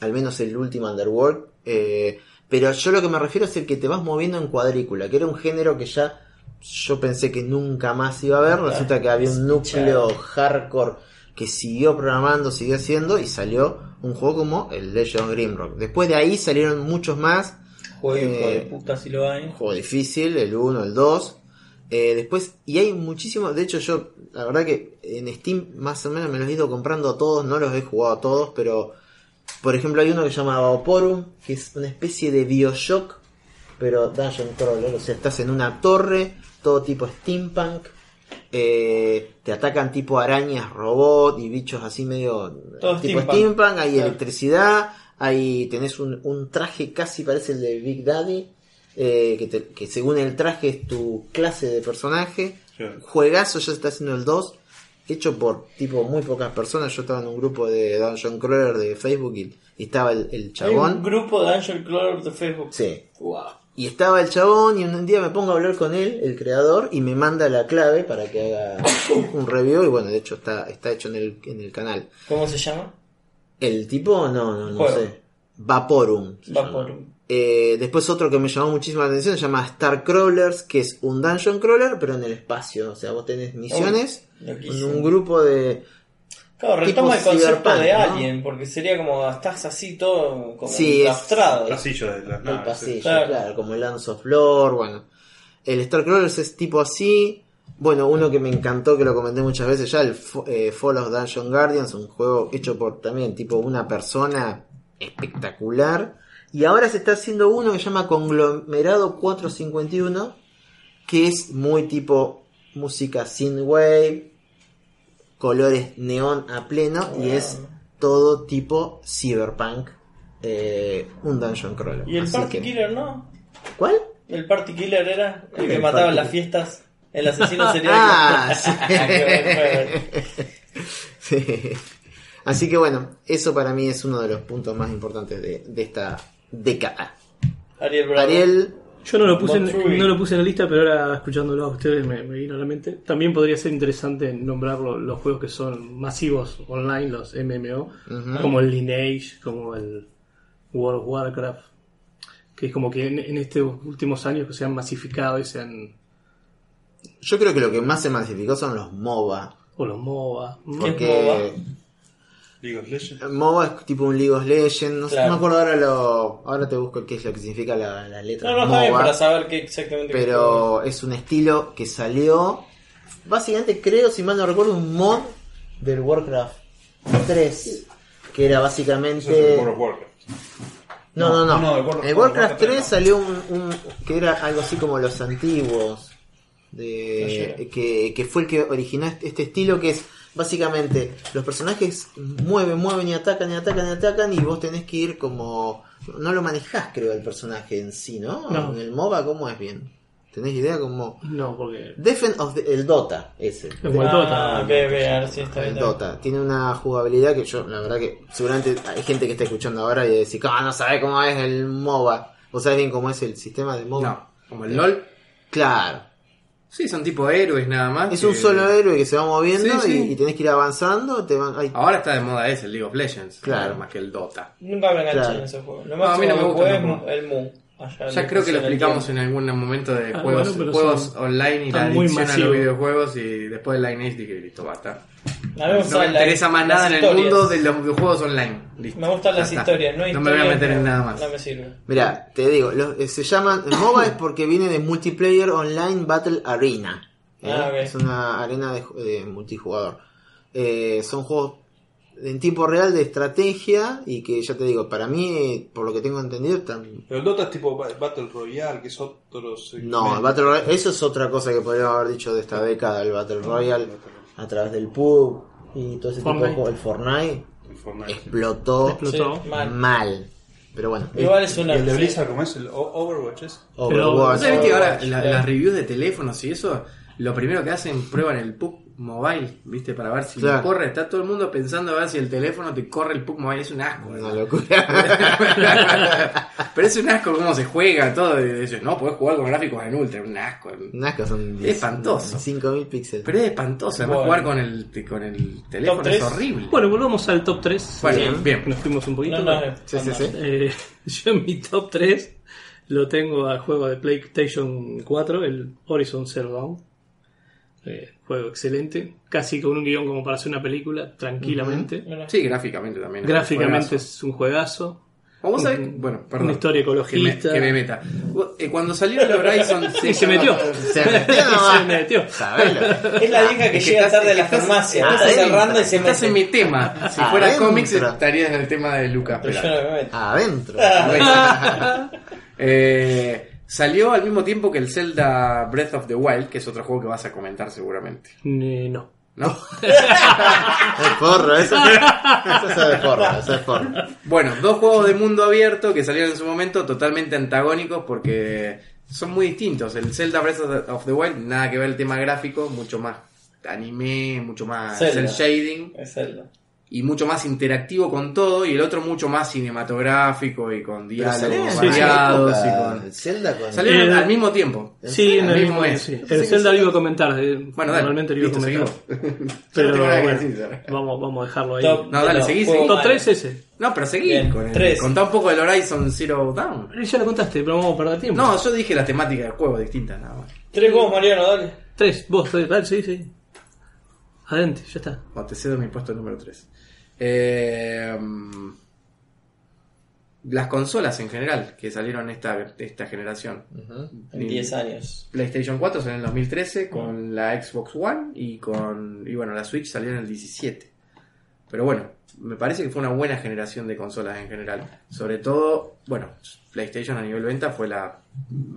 al menos el último Underworld. eh, pero yo lo que me refiero es el que te vas moviendo en cuadrícula, que era un género que ya yo pensé que nunca más iba a haber. Resulta que había un núcleo hardcore que siguió programando, siguió haciendo y salió un juego como el Legend of Grimrock. Después de ahí salieron muchos más. Juego de Eh, puta si lo hay. juego difícil, el 1, el 2. Eh, después, y hay muchísimos, de hecho yo, la verdad que en Steam más o menos me los he ido comprando a todos, no los he jugado a todos, pero por ejemplo hay uno que se llama Vaporum, que es una especie de Bioshock, pero Dungeon Crawler, o sea, estás en una torre, todo tipo steampunk, eh, te atacan tipo arañas, robot y bichos así medio Todo tipo steampunk. steampunk, hay Claro. electricidad, hay tenés un, un traje casi parece el de Big Daddy, eh, que, te- que según el traje es tu clase de personaje. Sí. Juegazo, ya se está haciendo el 2, hecho por tipo muy pocas personas. Yo estaba en un grupo de Dungeon Crawler de Facebook y, y estaba el, el Hay un chabón. grupo de Dungeon Crawler de Facebook. Sí. Wow. Y estaba el chabón y un día me pongo a hablar con él, el creador, y me manda la clave para que haga un review. Y bueno, de hecho está, está hecho en el, en el canal. ¿Cómo se llama? El tipo, no, no, no Juego. sé. Vaporum. Vaporum. Eh, después otro que me llamó muchísimo la atención se llama Star Crawlers, que es un dungeon crawler, pero en el espacio. O sea, vos tenés misiones Oh, con loquísimo. un grupo de... Claro, retoma el concepto de ¿no? Alien, porque sería como estás así todo como Sí, es- enclaustrado. Pasillo de las El pasillo, Claro. claro. como el Lance of Lore, bueno. El Star Crawlers es tipo así. Bueno, uno que me encantó, que lo comenté muchas veces ya, el eh, Fall of Dungeon Guardians, un juego hecho por también tipo una persona espectacular. Y ahora se está haciendo uno que se llama Conglomerado 451, que es muy tipo música synthwave, colores neón a pleno, y es todo tipo cyberpunk, eh, un dungeon crawler. Y el Así Party que- Killer, ¿no? ¿Cuál? El Party Killer era el que mataba en Party las fiestas. El asesino serial. Ah, sí. Bueno. Sí. Así que bueno, eso para mí es uno de los puntos más importantes de, de esta década. Ariel Bravo. Ariel, Yo no lo puse en, no lo puse en la lista, pero ahora escuchándolo a ustedes me, me vino a la mente. También podría ser interesante nombrar lo- los juegos que son masivos online, los MMO, como el Lineage, como el World of Warcraft, que es como que en, en estos últimos años que se han masificado y se han... yo creo que lo que más se masificó son los MOBA. o los MOBA. ¿Qué es Porque MOBA? League of Legends. MOBA es tipo un League of Legends. No, sé, Claro. no me acuerdo ahora lo. Ahora te busco qué es lo que significa la, la letra. No, no, MOBA. para saber qué exactamente. qué pero es un estilo que salió. Básicamente, creo, si mal no recuerdo, un mod del Warcraft 3. Que era básicamente. Eso es el World of Warcraft. No, no, no. No, no, el World Warcraft Warcraft 3 no. salió un, un- que era algo así como los antiguos. De, que, que fue el que originó este, este estilo que es básicamente los personajes mueven, mueven y atacan y atacan y atacan y vos tenés que ir como... No lo manejás creo el personaje en sí, ¿no? No. En el MOBA, ¿cómo es bien? ¿Tenés idea como... No, porque. Defend of the- el Dota, ese. Como el Dota. Ah, ok, ok, ahora sí está El bien. Dota tiene una jugabilidad que yo, la verdad que seguramente hay gente que está escuchando ahora y decir, ah, no sabe cómo es el MOBA. ¿Vos sabés bien cómo es el sistema de MOBA? No, como el LOL. Claro. Sí, son tipo héroes nada más. Es que- un solo héroe que se va moviendo Sí, sí. Y, y tenés que ir avanzando. Te van, ay, Ahora está de moda ese, el League of Legends. Claro. Más que el Dota. Nunca me enganché Claro. en ese juego. Lo No, a mí no me que gusta jugué es el Moon. Allá Ya le creo que lo explicamos en algún momento de Ah, juegos, bueno, pero juegos son- online y la adicción a los videojuegos y después de Lineage dije, listo, basta. No me interesa más nada en el historias. mundo de los videojuegos online. Listo. Me gustan Ya las está. historias, no hay No me voy a meter en nada más. No me sirve. Mira, te digo, los- eh, se llaman MOBA es porque viene de Multiplayer Online Battle Arena. ¿eh? Ah. Es una arena de multijugador. Eh, son juegos en tiempo real de estrategia y que ya te digo, para mí, por lo que tengo entendido, están Pero el Dota es tipo ba- Battle Royale, que es otro No, el Battle Royale, eso es otra cosa que podríamos haber dicho de esta década, el Battle Royale, a través del PUB y todo ese tipo de. El Fortnite El Fortnite. explotó Explotó. Sí, mal. mal. Pero bueno, Igual es ¿Y una. el de Blizzard cómo es? ¿El O- Overwatch es? Overwatch. ¿Sabes que ahora la- las reviews de teléfonos y eso, lo primero que hacen, prueban el PUC Mobile, ¿viste? Para ver si Claro. corre. Está todo el mundo pensando a ver si el teléfono te corre el PUC Mobile. Es un asco. Una locura. Pero es un asco cómo se juega todo. y dices, no, podés jugar con gráficos en ultra. Es un asco. Un asco, son Es espantoso. 5000 píxeles. Pero es espantoso. Además, Bueno. jugar con el, con el teléfono es horrible. Bueno, volvamos al top 3. Bueno, Bien. bien. Nos fuimos un poquito. No, no, Sí, sí, sí. Eh, yo en mi top 3 lo tengo al juego de PlayStation 4, el Horizon Zero Dawn. Eh, juego excelente, casi con un guion como para hacer una película, tranquilamente. Sí, gráficamente también. es Gráficamente es un juegazo. Vamos a ver, bueno, perdón. una historia Que me, ecologista. que me meta. Eh, Cuando salió el Horizon Y se metió. Se metió. Se metió. Sabelo. Es la vieja que Es que llega estás- tarde a la estás- farmacia. Ah, adentro. cerrando y se Estás en mete. mi tema. Si fuera Adentro. cómics estarías en el tema de Lucas. Pero yo Peral. no me meto. Adentro. Eh, salió al mismo tiempo que el Zelda Breath of the Wild, que es otro juego que vas a comentar seguramente. Eh, no. ¿No? Es porro, eso, eso es de porro, eso es porro. Bueno, dos juegos de mundo abierto que salieron en su momento totalmente antagónicos porque son muy distintos. El Zelda Breath of the- of the Wild, nada que ver el tema gráfico, mucho más anime, mucho más Zelda. cel shading Es Zelda. Y mucho más interactivo con todo y el otro mucho más cinematográfico y con diálogos en esa variados y con... el Zelda con... Salieron Eh, al mismo tiempo. Sí, en El mismo mes. sí. El Zelda lo iba a comentar. eh, Bueno, dale. Normalmente lo iba a comentar. seguimos. Pero bueno, ya. vamos, vamos a dejarlo ahí. Top No, dale, seguí, seguí. Top malos. 3 ese. No, pero seguí Bien, con el, tres. contá un poco del Horizon Zero Dawn. Eh, Ya lo contaste, pero vamos a perder tiempo. No, yo dije la temática del juego distinta nada más. Tres juegos, Mariano, dale. Tres, vos, tres, dale, sí, sí. Adelante, ya está. Bueno, te cedo mi puesto número 3. Eh, las consolas en general que salieron esta, esta generación. En 10 años. PlayStation 4 salió en el 2013 con la Xbox One y con y bueno, la Switch salió en el 17. Pero bueno, me parece que fue una buena generación de consolas en general. Sobre todo, bueno, PlayStation a nivel venta fue la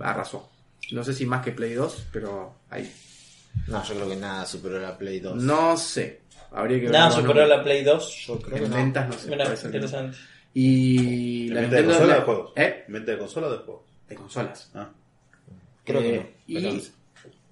arrasó. No sé si más que Play 2, pero ahí. No, yo creo que nada superó la Play 2. No sé. Habría que ver. Nada superó la Play 2. Yo creo que En no. ventas no sé. Mira, que no. interesante. Y ¿En la venta de Nintendo consola o la- de juegos? ¿Eh? ¿En venta de consola o de juegos? De consolas. Ah. Creo que Eh, no. y- pero no sé.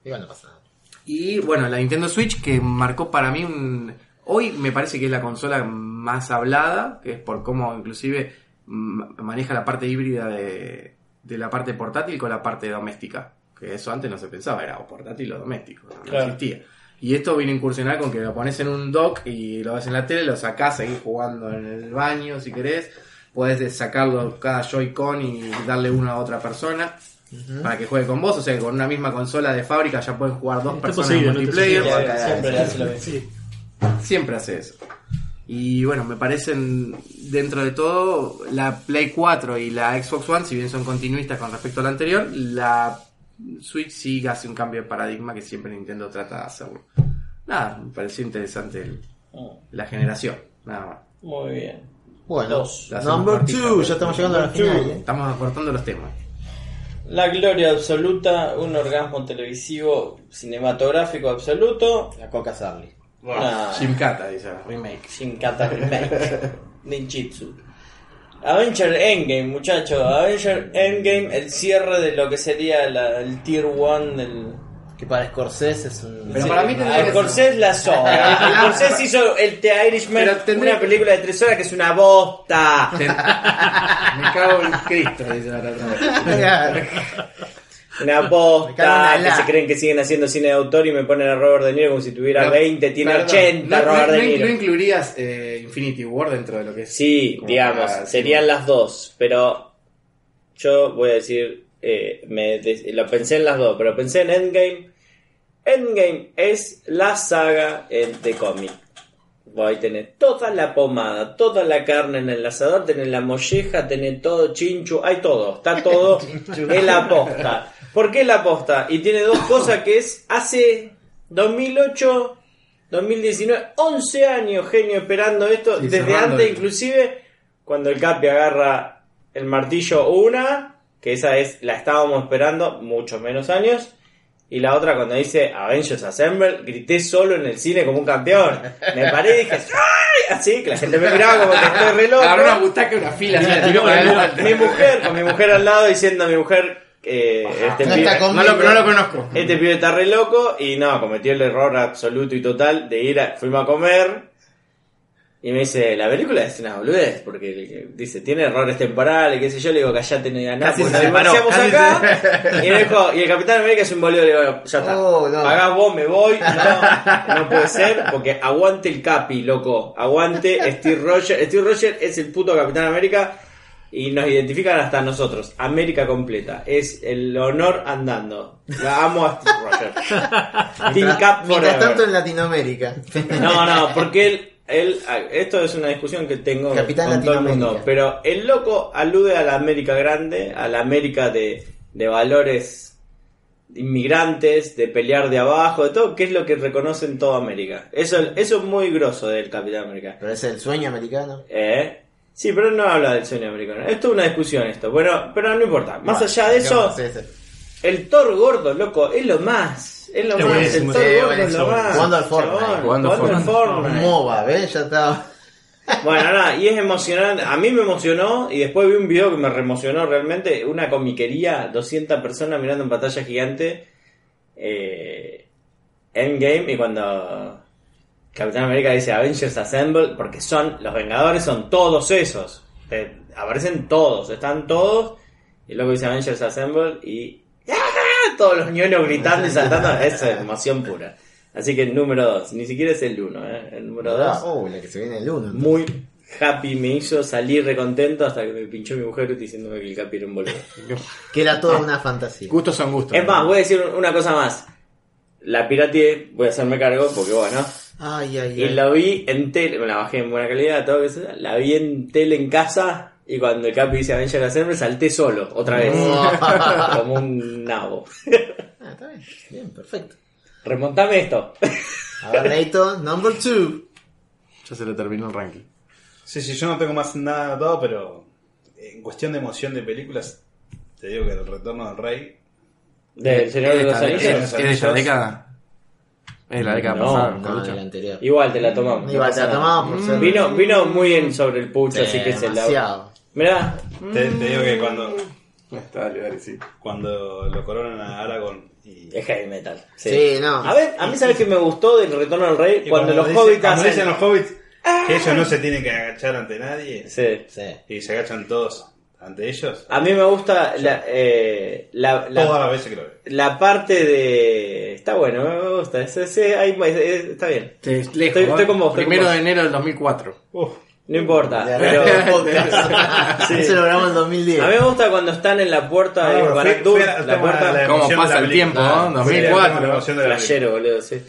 Igual no pasa nada. Y bueno, la Nintendo Switch que marcó para mí un... Hoy me parece que es la consola más hablada, que es por cómo inclusive maneja la parte híbrida de, de la parte portátil con la parte doméstica. Que eso antes no se pensaba, era o portátil o doméstico, no, no Claro. existía. Y esto viene a incursionar con que lo pones en un dock y lo ves en la tele, lo sacás, seguís jugando en el baño si querés. Puedes sacarlo cada Joy-Con y darle uno a otra persona para que juegue con vos. O sea que con una misma consola de fábrica ya pueden jugar dos Está personas posible, en multiplayer. Siempre hace lo. Sí. Siempre hace eso. Y bueno, me parecen, dentro de todo, la Play 4 y la Xbox One, si bien son continuistas con respecto a la anterior, la Switch sí hace un cambio de paradigma que siempre Nintendo trata de hacerlo. Nada, me pareció interesante el- la generación, nada más. Muy bien. Bueno, Dos. Number cortita, 2, ya estamos llegando a la two. final. ¿eh? Estamos acortando los temas. La gloria absoluta, un orgasmo televisivo cinematográfico absoluto. La Coca Sarli. Una Shimkata, dice, remake. Shinkata Remake. Ninjitsu. Avenger Endgame, muchachos. Avenger Endgame, el cierre de lo que sería la- el tier 1 del. Que para Scorsese es un. Pero para mí tendría que Scorsese la sobra. Scorsese hizo el The Irishman, Pero tendría una película de tres horas que es una bosta. Me cago en Cristo, dice la otra vez. Una Alá. que se creen que siguen haciendo cine de autor y me ponen a Robert De Niro como si tuviera No, 20, tiene perdón, 80 no, Robert no, De Niro. no incluirías eh, Infinity War dentro de lo que es. Sí, digamos, para- serían las dos, pero yo voy a decir, eh, me lo pensé en las dos, pero pensé en Endgame. Endgame es la saga de cómic. Ahí tenés toda la pomada, toda la carne en el asador, tenés la molleja, tenés todo chinchu, hay todo, está todo en la posta. ¿Por qué la posta? Y tiene dos cosas que es hace 2008, 2019, 11 años genio esperando esto, Sí, desde antes el- inclusive cuando el Capi agarra el martillo una, que esa es la estábamos esperando muchos menos años, y la otra cuando dice Avengers Assemble, grité solo en el cine como un campeón. Me paré y dije ¡ay! Así, que la gente me miraba como que estoy re loco. Agarró una butaca y una fila. así, la tiró para adelante. mi mujer, con mi mujer al lado diciendo a mi mujer eh, este, No pibe, está No lo, no lo conozco. este pibe está re loco y no, cometió el error absoluto y total de ir a, fuimos a comer y me dice, la película es una boludez, porque dice, tiene errores temporales, qué sé yo, le digo, callate, no digas nada, nos divorciamos casi acá, y me dijo, y el Capitán América es un boludo, le digo, ya está, Oh, no. pagás vos, me voy, no, no puede ser, porque aguante el Capi, loco, aguante Steve Rogers, Steve Rogers es el puto Capitán América, y nos identifican hasta nosotros, América completa, es el honor andando, la amo a Steve Rogers, Team Cap Mientras tanto en Latinoamérica. No, no, porque él, él, esto es una discusión que tengo Capitán con todo el mundo, pero el loco alude a la América grande, a la América de, de valores inmigrantes, de pelear de abajo, de todo, que es lo que reconoce en toda América. Eso, eso es muy grosso del Capitán América. Pero es el sueño americano. ¿Eh? Sí, pero él no habla del sueño americano. Esto es una discusión esto. Bueno, pero no importa. Más allá de eso, Sí, sí. el Thor gordo, loco, es lo más. Es lo más. buenísimo, el Thor sí, gordo es lo más. Jugando al Fortnite. Jugando al Fortnite. MOBA, ¿ves? Ya estaba. Bueno, nada, y es emocionante. A mí me emocionó y después vi un video que me reemocionó realmente. Una comiquería, 200 personas mirando en pantalla gigante. Eh, Endgame y cuando Capitán América dice Avengers Assemble, porque son, los Vengadores son todos esos. Eh, aparecen todos, están todos. Y luego dice Avengers Assemble y ¡ah! todos los ñoños gritando y saltando. Eso es emoción pura. Así que el número 2, ni siquiera es el 1, ¿eh? el número 2 Oh, la que se viene el 1. muy happy me hizo salir recontento hasta que me pinchó mi mujer diciéndome que el Capi era un boludo. Que era toda una fantasía. Gustos son gustos. Es más, voy a decir una cosa más. La pirateé, voy a hacerme cargo porque bueno. Ay, ay, Y ay. la vi en tele, me la bajé en buena calidad, todo que sea. La vi en tele en casa y cuando el Capi dice Avenger Assemble salté solo, otra vez. Como un nabo. Ah, está bien. Bien, perfecto. Remontame esto. A ver, Neito, number 2. Ya se le terminó el ranking. Sí, sí, yo no tengo más nada anotado, pero en cuestión de emoción de películas, te digo que el retorno del rey. Del Señor de los ¿Es de esta- Anillos. ¿Es de esta década? Es la década No, pasada. No, el anterior. Igual te la tomamos. Igual te la tomamos por ser. Vino, vino muy en sobre el pucho, Sí, así que se la. demasiado. Mirá, Te, te digo que cuando, Está, sí. cuando lo coronan a Aragorn y, Es heavy metal. Sí. Sí, no. A ver, a mí sabes que me gustó del Retorno del Rey cuando, los dice- hobbits cuando hacen... dicen los hobbits que ellos no se tienen que agachar ante nadie Sí. Sí. y se agachan todos ante ellos. A mí me gusta la, eh, la, la, Todas las veces que lo veo. la parte de... Está bueno, me gusta. Ese, ese- ahí- ese- está bien. Te- lejos, Estoy- estoy ¿eh? con vos, estoy Primero con de enero del 2004. Uf, No importa, pero. Sí. Eso lo grabamos en 2010. a mí me gusta cuando están en la puerta Ah, de a- la puerta la ¿Cómo pasa la el tiempo, no? Sí, el tema de la 2004. emoción de la Flashero, boludo, sí.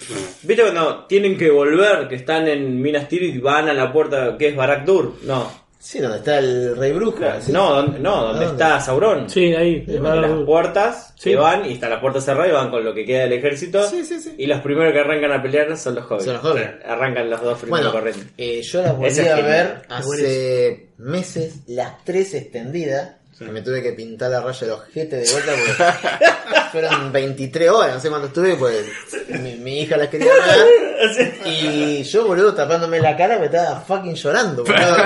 ¿Viste cuando tienen que volver, que están en Minas Tirith y van a la puerta que es Barak Dur? No. Sí, donde está el rey brujo. ¿sí? No, donde, no, donde ¿Dónde? está Sauron. Sí, ahí. Barad las puertas Sí. que van y está la puerta cerrada y van con lo que queda del ejército. Sí, sí, sí. Y los primeros que arrancan a pelear son los hobbits. Son los hobbits. Arrancan los dos primeros Bueno, corriendo. eh, yo las volví a genial. ver hace meses, las tres extendidas. Que me tuve que pintar la raya del ojete de vuelta porque fueron 23 horas, no sé cuánto estuve, pues mi, mi hija las quería ver. Y yo, boludo, tapándome la cara, me estaba fucking llorando. boludo.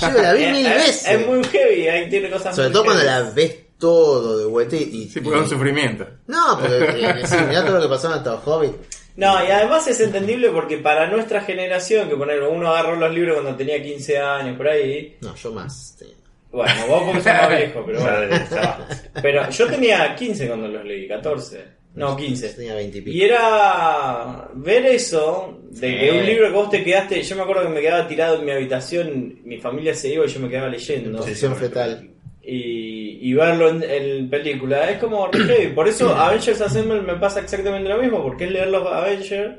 Yo la vi mil Es- veces. Es muy heavy, ahí tiene cosas Sobre muy todo cuando heavy. la ves todo de vuelta y. y- Sí, porque es un sufrimiento. No, porque eh, sí, mirá todo lo que pasó en estos hobbits. No, y además es entendible porque para nuestra generación, que poner uno agarró los libros cuando tenía 15 años, por ahí. No, yo más. sí. Bueno, vos porque sos más viejo, pero bueno. Pero yo tenía 15 cuando los leí, 14. No, 15. Tenía 20 y pico. Y era ver eso, de que un libro que vos te quedaste, yo me acuerdo que me quedaba tirado en mi habitación, mi familia se iba y yo me quedaba leyendo. Posición fetal. Y, y verlo en, en película es como re. Por eso Avengers Assemble me pasa exactamente lo mismo, porque es leer los Avengers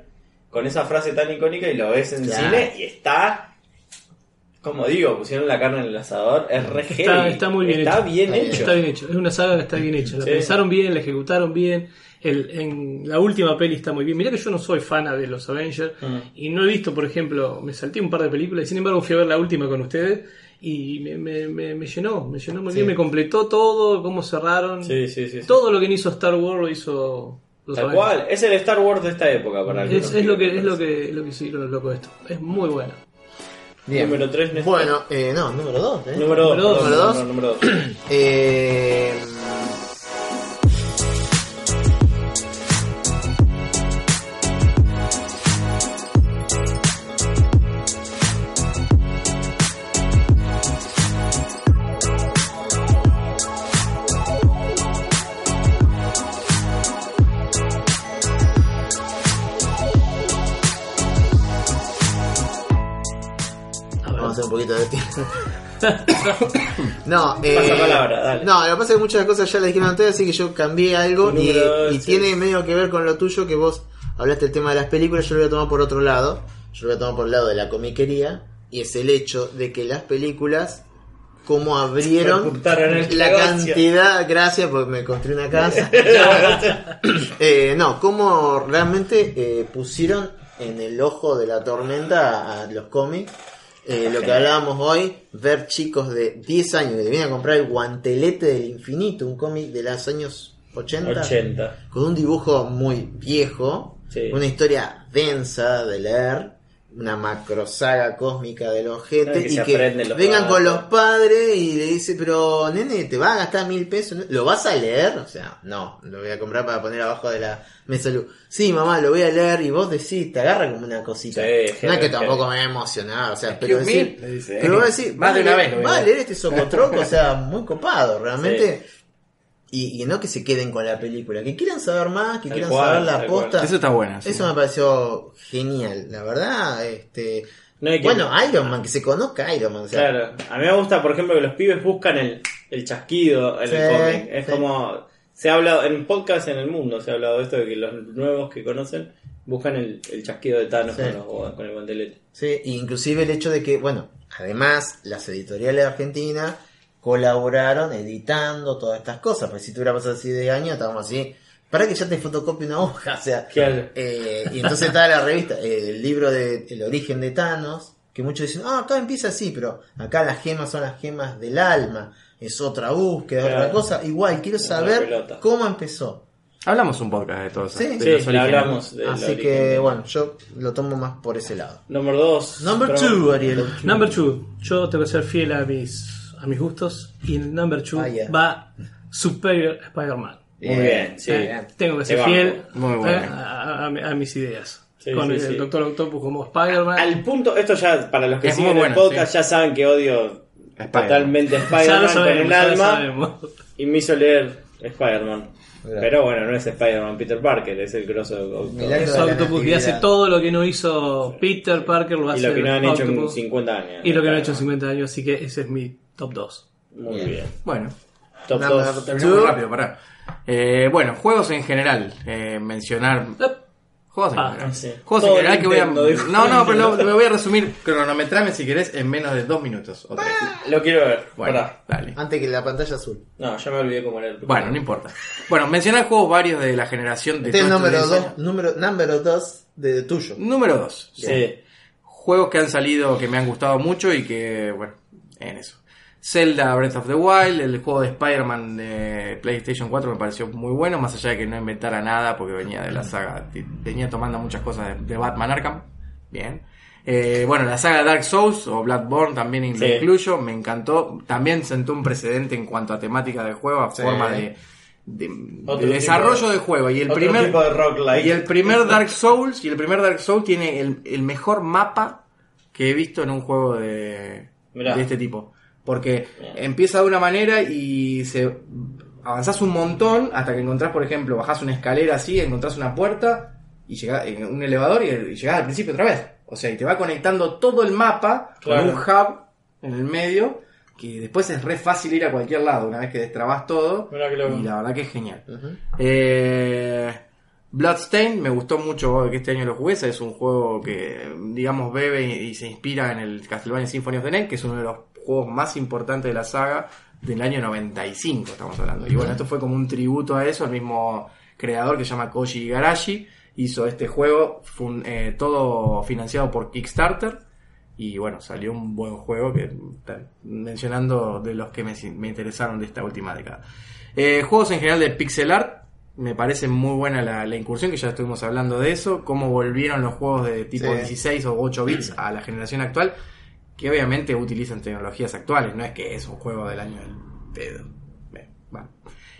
con esa frase tan icónica y lo ves en Claro. cine y está... Como digo, pusieron la carne en el asador, es re Está, heavy. está muy bien Está hecho. bien Está hecho. Está bien hecho. Es una saga que está bien hecha. La Sí. pensaron bien, la ejecutaron bien. El, en la última peli está muy bien. Mirá que yo no soy fan de los Avengers Mm. y no he visto, por ejemplo, me salté un par de películas y sin embargo fui a ver la última con ustedes y me, me- me- me llenó, me llenó muy bien, me completó todo, cómo cerraron. Sí, sí, sí. sí. Todo lo que hizo Star Wars lo hizo los Tal Avengers. cual, es el Star Wars de esta época para algunos. Es, es lo que es lo que lo que sí lo loco de esto. Es muy bueno. Bien. Número 3, Bueno, eh, no, número 2. ¿eh? Número 2. Número dos. Número dos. Número 2. Eh, no, eh, Pasa palabra, dale. no, lo que pasa es que muchas cosas ya las dijeron ustedes, así que yo cambié algo y, Número dos, y sí. tiene medio que ver con lo tuyo que vos hablaste del tema de las películas, yo lo voy a tomar por otro lado, yo lo voy a tomar por el lado de la comiquería y es el hecho de que las películas como abrieron el la negocio. cantidad, gracias porque me construí una casa. Eh, no, cómo realmente eh, pusieron en el ojo de la tormenta a los cómics. Eh, lo que hablábamos hoy, ver chicos de 10 años que te vienen a comprar el guantelete del infinito, un cómic de los años 80, 80. con un dibujo muy viejo, Sí. una historia densa de leer, una macro saga cósmica ojete, Ay, que y que los vengan con los padres y le dice, pero nene, ¿te va a gastar mil pesos? ¿Lo vas a leer? O sea, no, lo voy a comprar para poner abajo de la mesa de luz. Sí, mamá, lo voy a leer y vos decís, te agarra como una cosita. Sí, no es que tampoco me he emocionado, o sea, pero decir, pero vos decís, Más de una vez a va a leer. leer este socotroco, o sea, muy copado, realmente. Y, y no que se queden con la película, que quieran saber más, que Tal quieran cual, saber la tal cual. posta. Eso está bueno. sí. Eso me pareció genial, la verdad. Este, No, y que- bueno, Iron Man, que se conozca Iron Man. o sea, Claro, a mí me gusta, por ejemplo, que los pibes buscan el, el chasquido en Sí, el cómic. Es sí. como. Se ha hablado en podcast en el mundo, se ha hablado de esto de que los nuevos que conocen buscan el, el chasquido de Thanos Sí. con, los- con el guantelete. Sí, inclusive el hecho de que, bueno, además las editoriales de Argentina colaboraron editando todas estas cosas. Porque si tuviera pasado así de años, estábamos así. Para que ya te fotocopie una hoja, o sea. Claro. eh, y entonces está la revista, eh, el libro de El origen de Thanos, que muchos dicen, ah, acá empieza así, pero acá las gemas son las gemas del alma, es otra búsqueda, Claro. otra cosa. Igual, quiero saber cómo empezó. Hablamos un podcast de todo eso. Sí. de Sí, hablamos de Así que, bueno, yo lo tomo más por ese lado. Número 2. Number two, Ariel. Number two, yo tengo que ser fiel a mis, a mis gustos. Y en number two Ah, yeah. va Superior Spider-Man. Muy bien, sí. Eh, tengo que ser fiel Muy bueno. eh, a, a- a mis ideas. Sí, Con sí, el sí. Doctor Octopus como Spider-Man. Al punto, esto ya, para los que Es siguen el podcast, sí. ya saben que odio totalmente Spider-Man con sabemos, el alma y me hizo leer Spider-Man. Pero bueno, no es Spider-Man Peter Parker, es el grosso de Octopus. Octopus que hace todo lo que no hizo Peter Parker, lo Y hace lo que no han hecho en Octopus. 50 años. Y lo que no han hecho en 50 años, así que ese es mi top 2. Muy Bien. bien. Bueno, Top Number 2. terminamos Two. rápido, pará. Eh, bueno, juegos en general. eh, mencionar. Juegos en Ah, general. sí. Juegos Todo en general que voy a. No, no, pero lo, lo voy a resumir. Cronometrame si querés en menos de dos minutos o tres. Lo quiero ver. Bueno, Pará. dale. Antes que la pantalla azul. No, ya me olvidé cómo era el Bueno, no importa. Bueno, mencionar juegos varios de la generación de Este es número diez 2 años. número, número dos de tuyo. Número 2. Sí. Juegos que han salido que me han gustado mucho y que, bueno, en eso. Zelda Breath of the Wild, el juego de Spider-Man de PlayStation 4 me pareció muy bueno, más allá de que no inventara nada porque venía de la saga, venía tomando muchas cosas de, de Batman Arkham. Bien. Eh, bueno, la saga Dark Souls o Bloodborne también Sí. incluyo, me encantó. También sentó un precedente en cuanto a temática del juego, a Sí. forma de, de- Otro de desarrollo de- de juego. Y el primer, y el Dark Souls, y el primer Dark Souls tiene el, el mejor mapa que he visto en un juego de, Mirá. de este tipo. Porque empieza de una manera y se avanzás un montón hasta que encontrás, por ejemplo, bajás una escalera así, encontrás una puerta y llegás en un elevador y, y llegás al principio otra vez. O sea, y te va conectando todo el mapa Claro. con un hub en el medio que después es re fácil ir a cualquier lado una vez que destrabas todo. Y la verdad que es genial. Eh, Bloodstain me gustó mucho que este año lo jugué. Es un juego que, digamos, bebe y, y se inspira en el Castlevania Symphony of the Night, que es uno de los juegos más importantes de la saga del año 95, estamos hablando. Y bueno, esto fue como un tributo a eso. El mismo creador que se llama Koji Igarashi hizo este juego, fun- eh, todo financiado por Kickstarter. Y bueno, salió un buen juego que mencionando de los que me, me interesaron de esta última década. Eh, juegos en general de pixel art, me parece muy buena la, la incursión, que ya estuvimos hablando de eso, cómo volvieron los juegos de tipo Sí. 16 o 8 bits a la generación actual, que obviamente utilizan tecnologías actuales, no es que es un juego del año del pedo.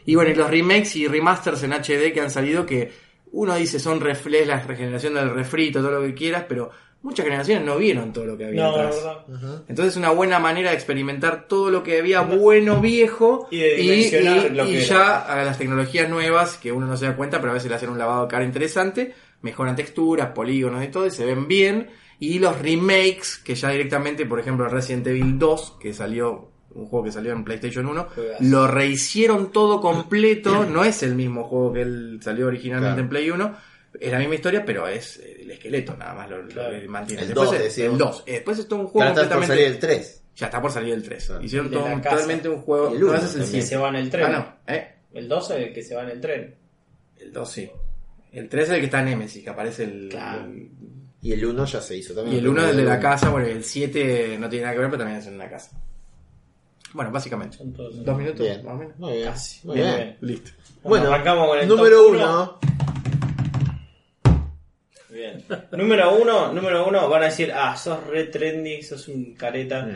Y bueno, y los remakes y remasters en HD que han salido, que uno dice son reflex, la regeneración del refrito, todo lo que quieras, pero muchas generaciones no vieron todo lo que había No, la atrás. verdad. Entonces es una buena manera de experimentar todo lo que había bueno, viejo, Y lo ya a las tecnologías nuevas, que uno no se da cuenta, pero a veces le hacen un lavado de cara interesante, mejoran texturas, polígonos y todo, y se ven bien. Y los remakes, que ya directamente, por ejemplo, Resident Evil 2, que salió, un juego que salió en PlayStation 1, Juegazo. lo rehicieron todo completo, no es el mismo juego que él salió originalmente Claro. en Play 1, es la misma historia, pero es el esqueleto nada más lo, lo Claro. mantiene. El Después 2, es- el 2. Después es todo un Ya juego está por completamente... salir el 3. Ya está por salir el 3. Claro. Hicieron todo la totalmente un juego. El no, uno ese es el El que 7. se va en el tren. Ah, no. ¿eh? El 12 es el que se va en el tren. El 2 sí. El 3 es el que está en Nemesis, que aparece el. Claro. el- Y el 1 ya se hizo también. y el 1 es el de la casa. Bueno, y el 7 no tiene nada que ver, pero también es en una casa. Bueno, básicamente. Son todos- Dos minutos, Bien. más o menos. Muy bien. Casi. Muy Bien, bien. Listo. Bueno, arrancamos con el número top 1. Bien. Número uno, número uno, van a decir, ah, sos re trendy, sos un careta.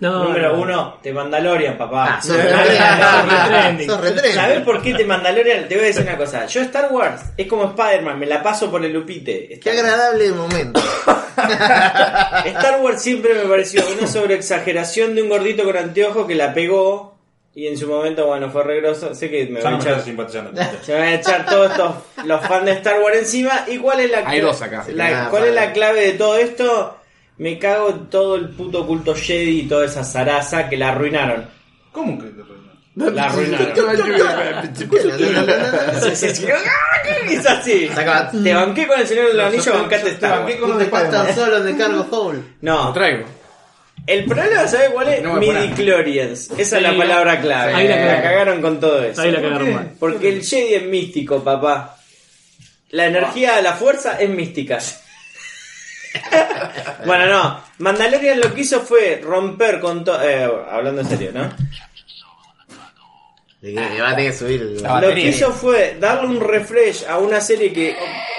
No, número no. uno, te Mandalorian, papá. Ah, sos re trendy. Sos re trendy. ¿Sabes por qué te Mandalorian? Te voy a decir una cosa. Yo Star Wars es como Spider-Man, me la paso por el lupite. Qué agradable momento. Star Wars siempre me pareció una sobreexageración de un gordito con anteojo que la pegó y en su momento, bueno, fue regroso. Sé que me van no a me echar, se me van a echar todos estos los fans de Star Wars encima. ¿Y cuál es la Hay dos acá. la- Ah, ¿Cuál es la clave de todo esto? Me cago en todo el puto culto Jedi y toda esa zaraza que la arruinaron. ¿Cómo que te arruinaron? La arruinaron. es así. Saca- Te banqué con el Señor de los Anillos, bancaste Star banqué Wars. te solo en el cargo hole. Lo No, traigo. El problema, ¿sabes cuál es? No. Midi-chlorians. Esa es la palabra clave. ahí la la, cagaron. con todo eso. Ahí la cagaron mal. Porque el Jedi es místico, papá. La energía de la fuerza es mística. bueno, no. Mandalorian lo que hizo fue romper con todo. hablando en serio, ¿no? Va a tener que subir La Lo que hizo fue darle un refresh a una serie que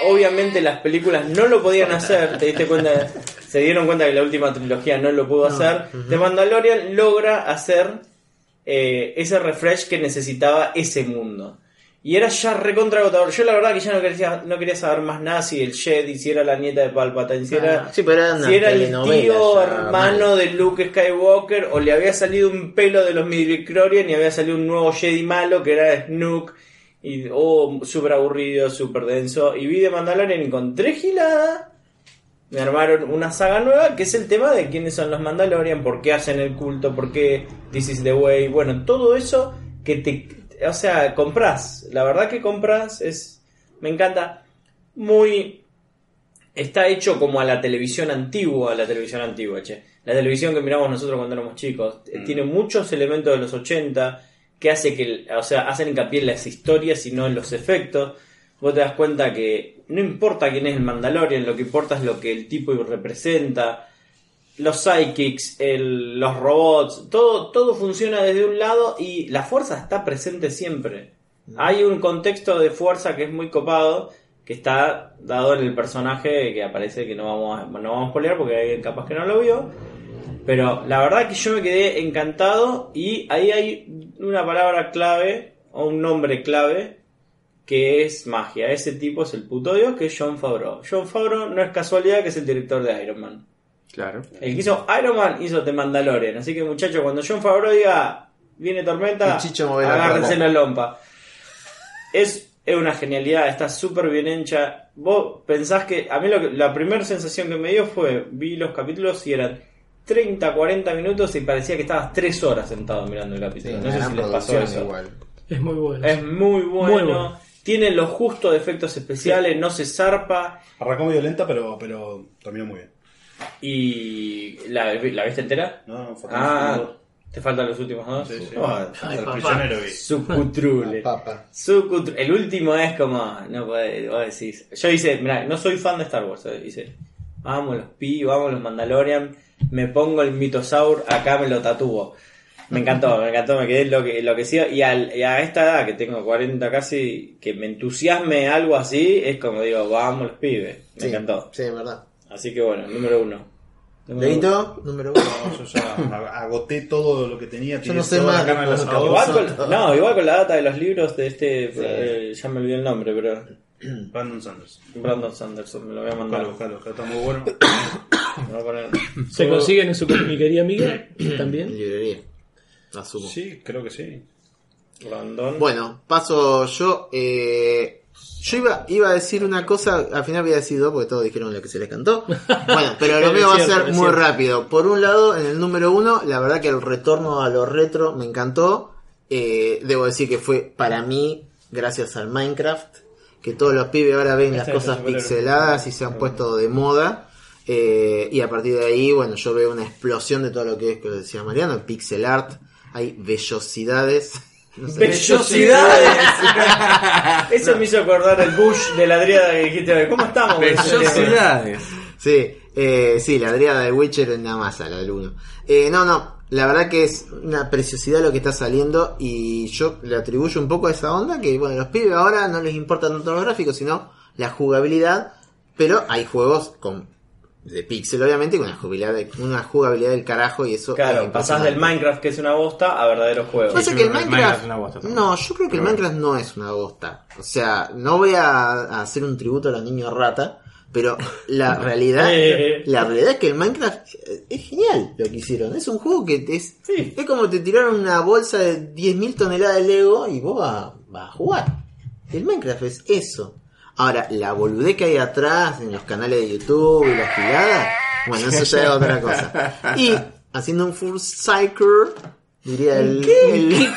obviamente las películas no lo podían hacer. Te diste cuenta, se dieron cuenta que la última trilogía no lo pudo hacer. The Mandalorian logra hacer eh, ese refresh que necesitaba ese mundo. Y era ya recontra agotador. Yo la verdad que ya no quería, no quería saber más nada si el Jedi, si era la nieta de Palpatine, si era, Ah, sí, era si era el tío ya, hermano mal. de Luke Skywalker o le había salido un pelo de los midichlorian y había salido un nuevo Jedi malo que era Snook Y, oh, súper aburrido, súper denso. Y vi de Mandalorian y encontré gilada. Me armaron una saga nueva que es el tema de quiénes son los Mandalorian, por qué hacen el culto, por qué This is the way. Bueno, todo eso que te. O sea, compras. La verdad que compras es. Me encanta. Muy. Está hecho como a la televisión antigua, la televisión antigua, che. La televisión que miramos nosotros cuando éramos chicos. Eh, Tiene muchos elementos de los 80 que hace que, o sea, hacen hincapié en las historias y no en los efectos. Vos te das cuenta que no importa quién es el Mandalorian, lo que importa es lo que el tipo representa. Los psychics, el- los robots, todo, todo funciona desde un lado y la fuerza está presente siempre. Hay un contexto de fuerza que es muy copado, que está dado en el personaje que aparece, que no vamos a, no vamos a porque hay alguien capaz que no lo vio. Pero la verdad que yo me quedé encantado y ahí hay una palabra clave o un nombre clave que es magia. Ese tipo es el puto dios que es John Favreau. John Favreau no es casualidad que es el director de Iron Man. Claro. El que hizo Iron Man hizo The Mandalorian. Así que muchachos, cuando John Favreau diga viene tormenta, la agárrense la lompa. Es, es una genialidad, está súper bien hecha. Vos pensás que. A mí lo que- la primera sensación que me dio fue: vi los capítulos y eran 30, 40 minutos y parecía que estabas 3 horas sentado mirando el Sí, capítulo. una no sé si les pasó eso. igual. Es muy bueno. Es muy bueno. Muy bueno. Tiene lo justo de efectos especiales, no se zarpa. Arrancó medio lenta, pero, pero terminó muy bien. Y. ¿La, la viste entera? No, fue Ah, ¿te faltan los últimos dos? Sí, sí. Ah, el prisionero vi. Sucutrule. El último es como. No puede, vos decís. Yo hice, mira, no soy fan de Star Wars. Dice, vamos los pi, vamos los Mandalorian. Me pongo el mitosaur, acá me lo tatúo. Me encantó, me encantó, me quedé lo que enloquecido. Y, al- y a esta edad, que tengo 40 casi, que me entusiasme algo así, es como digo, vamos los pibes. Me Sí, encantó. Sí, es verdad. Así que bueno, número uno. Número Leito, número uno. No, yo ya agoté todo lo que tenía. Yo no sé más. Igual con, no, igual con la data de los libros de este, Sí. eh, ya me olvidé el nombre, pero Brandon Sanders. Brandon Sanderson me lo voy a mandar. Buscalo, buscalo, está muy bueno. Me voy a poner- Se consiguen en su comiquería amiga también. En librería. Asumo. Sí, creo que sí. Bueno, paso yo. eh, yo iba, iba a decir una cosa, al final voy a decir dos porque todos dijeron lo que se les cantó. Bueno, pero lo mío va a ser muy cierto. rápido. Por un lado, en el número uno, la verdad que el retorno a lo retro me encantó. Eh, debo decir que fue para mí, gracias al Minecraft, que todos los pibes ahora ven las Este es el cosas pixeladas y se han puesto de moda. Eh, y a partir de ahí, bueno, yo veo una explosión de todo lo que es, que decía Mariano, el pixel art. Hay vellosidades. No sé. ¡Bellosidades! Eso me hizo acordar el Bush de la Adriada que dijiste. ¿Cómo estamos? Bellosidades. Sí, eh, sí, la Adriana de Witcher en la masa, la del 1. Eh, no, no, la verdad que es una preciosidad lo que está saliendo y yo le atribuyo un poco a esa onda que, bueno, los pibes ahora no les importa tanto los gráficos, sino la jugabilidad, pero hay juegos con de pixel obviamente con una jugabilidad, una jugabilidad del carajo y eso Claro, es pasás del Minecraft que es una bosta a verdaderos juegos. Pasa que el yo creo que el Minecraft, Minecraft es una bosta también. no, yo creo que el Minecraft no es una bosta. O sea, no voy a, a hacer un tributo a los niños rata, pero la realidad, la realidad es que el Minecraft eh, es genial lo que hicieron. Es un juego que es, Sí. es como te tiraron una bolsa de 10.000 toneladas de Lego y vos vas, vas a jugar. El Minecraft es eso. Ahora, la boludez que hay atrás en los canales de YouTube y las giladas, bueno, eso ya es otra cosa. Y haciendo un full cycle, diría el, el-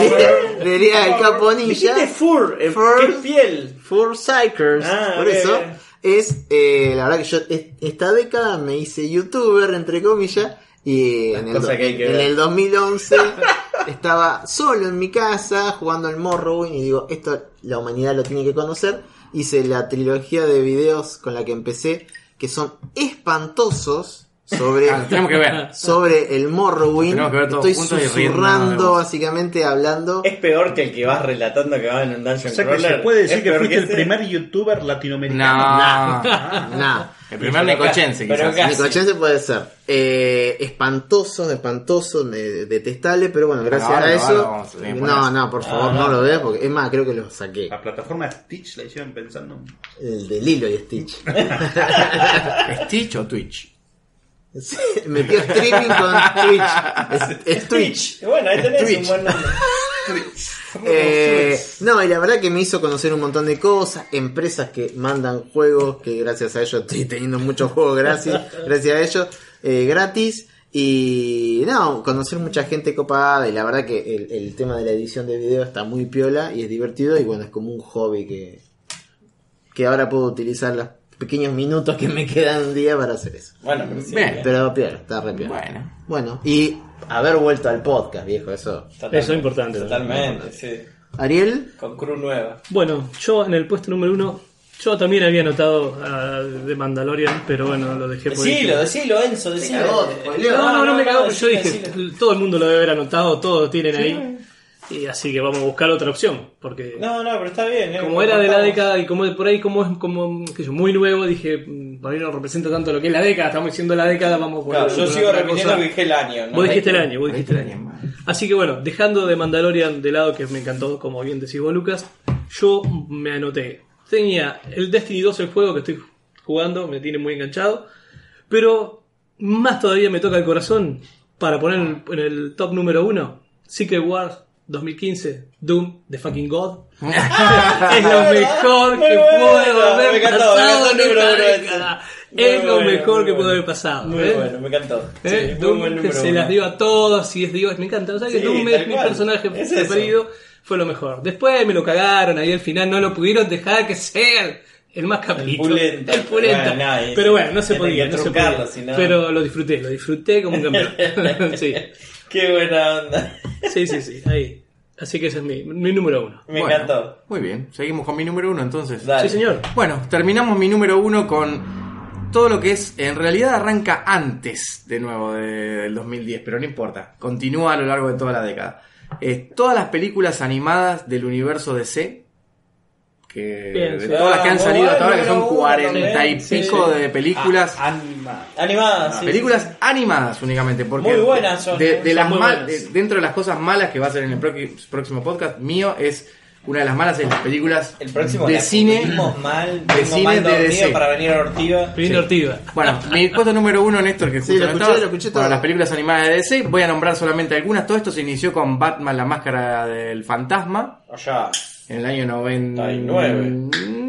diría, diría el capo ninja, Dijiste fur, eh, Fur. ¿qué piel? Cycles. Ah, por eso es, eh, la verdad que yo es- esta década me hice youtuber, entre comillas, y en el, que que en ver. el 2011 estaba solo en mi casa jugando al Morrowind y digo, esto la humanidad lo tiene que conocer. Hice la trilogía de videos con la que empecé, que son espantosos sobre Ah, tenemos que ver. sobre el Morrowind. Estoy susurrando, básicamente hablando. Es peor que el que vas relatando que va en un dungeon O sea que se puede decir que fuiste el ese. primer youtuber latinoamericano. No. Nah. El primer necochense, pero quizás. Necochense puede ser. Eh, espantoso, espantoso, de- detestable, pero bueno, gracias a eso. no, no, por favor, Ah, no no. lo veas, porque es más, creo que lo saqué. La plataforma Stitch la hicieron pensando. El de Lilo y Stitch. ¿Stitch o Twitch? Sí, metió streaming con Twitch. Es, es Twitch. Bueno, ahí tenés Twitch. un buen nombre. Eh, no, y la verdad que me hizo conocer un montón de cosas, empresas que mandan juegos, que gracias a ellos estoy teniendo muchos juegos gracias, gracias a ellos, eh, gratis. Y no, conocer mucha gente copada y la verdad que el, el tema de la edición de video está muy piola y es divertido y bueno, es como un hobby que, que ahora puedo utilizar los pequeños minutos que me quedan un día para hacer eso. Bueno, pero sí. Bien. Pero está re piola. Bueno. Bueno, y haber vuelto al podcast, viejo, eso. Eso es importante. Totalmente, sí. Ariel, Con crew nueva. Bueno, yo en el puesto número uno, yo también había anotado a The Mandalorian, pero bueno, lo dejé por ahí. Decilo, decilo, Enzo, decilo. No, no, no me cagó, pero yo decilo, dije, decilo. todo el mundo lo debe haber anotado, todos tienen ahí. Y así que vamos a buscar otra opción, porque No, no, pero está bien. eh, como era de la década y como por ahí como es como qué sé yo, muy nuevo, dije, mm, para mí no representa tanto lo que es la década, estamos diciendo la década, vamos a Claro, yo sigo repitiendo que dije el año. ¿no? Vos dijiste el año, vos dijiste el Ahí año. Así que bueno, dejando de Mandalorian de lado, que me encantó, como bien decís vos, Lucas, yo me anoté. Tenía el Destiny 2, el juego que estoy jugando, me tiene muy enganchado, pero más todavía me toca el corazón para poner en el, en el top número uno, Secret Wars 2015, Doom, The Fucking God. es lo mejor que puedo haber pasado el Es lo mejor que pudo haber pasado. Muy ¿eh? bueno, me encantó. ¿Eh? Sí, Doom que se uno. las dio a todos y es Dios, me encanta. O sea que Sí, Doom es mi personaje Es preferido, fue lo mejor. Después me lo cagaron ahí al final, no lo pudieron dejar que sea el más capítulo. pulento. El pulento. Bueno, nadie. Pero bueno, no se podía, no se podía. Pero lo disfruté, lo disfruté como un campeón. sí, Qué buena onda. sí, sí, sí, ahí. Así que ese es mi, mi número uno. Me Bueno, encantó. Muy bien, seguimos con mi número uno entonces. Dale. Sí, señor. Bueno, terminamos mi número uno con todo lo que es, en realidad arranca antes de nuevo de- del 2010, pero no importa, continúa a lo largo de toda la década. Eh, todas las películas animadas del universo DC, que Bien, de sí. todas las que han Ah, salido hasta ahora, que son número uno cuarenta y también, sí, pico sí. de películas. Ah, anima. Animada, sí. películas animadas únicamente, porque Muy buenas son, de, son de las muy mal- buenas. de- dentro de las cosas malas que va a ser en el proqui- próximo podcast mío es una de las malas es las películas El próximo de la cine mal, de vengo cine mal de dormido DC. para venir a Ortiva. Bueno, mi puesto número uno, Néstor, que justo Sí, lo no escuché, lo las películas animadas de DC, voy a nombrar solamente algunas. Todo esto se inició con Batman, la máscara del fantasma, Allá. en el año 99.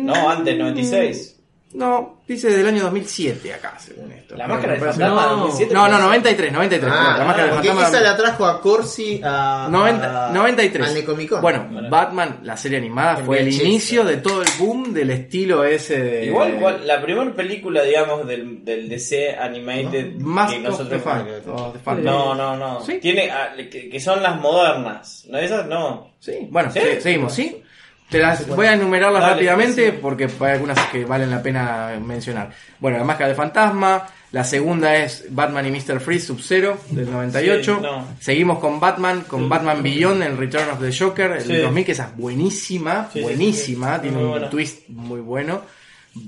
No, antes, 96. No, dice del año 2007 acá, según esto. La máscara parece- fantasma No. 2007. No, no, 93, 93. Ah, la máscara del porque fantasma. esa la trajo a Corsi a, 90, a- 93. al Necomicon. Bueno, Batman, la serie animada, El fue el VHS. inicio de todo el boom del estilo ese de. Igual, cual- la primera película, digamos, del, del DC Animated Mask que of the nosotros... Fact, o The Phantom. No, no, no. ¿Sí? Tiene, ah, que, que son las modernas. ¿No esas? No. Sí, bueno, ¿Sí? se- seguimos, ¿sí? Te las voy a enumerarlas Dale, rápidamente sí. porque hay algunas que valen la pena mencionar. Bueno, la máscara del fantasma. La segunda es Batman y Mr. Freeze Sub-Zero del 98. Sí, no. Seguimos con Batman, con Batman Beyond, el Return of the Joker, el Sí. 2000, que esa es buenísima, buenísima, tiene Muy un buena. twist muy bueno.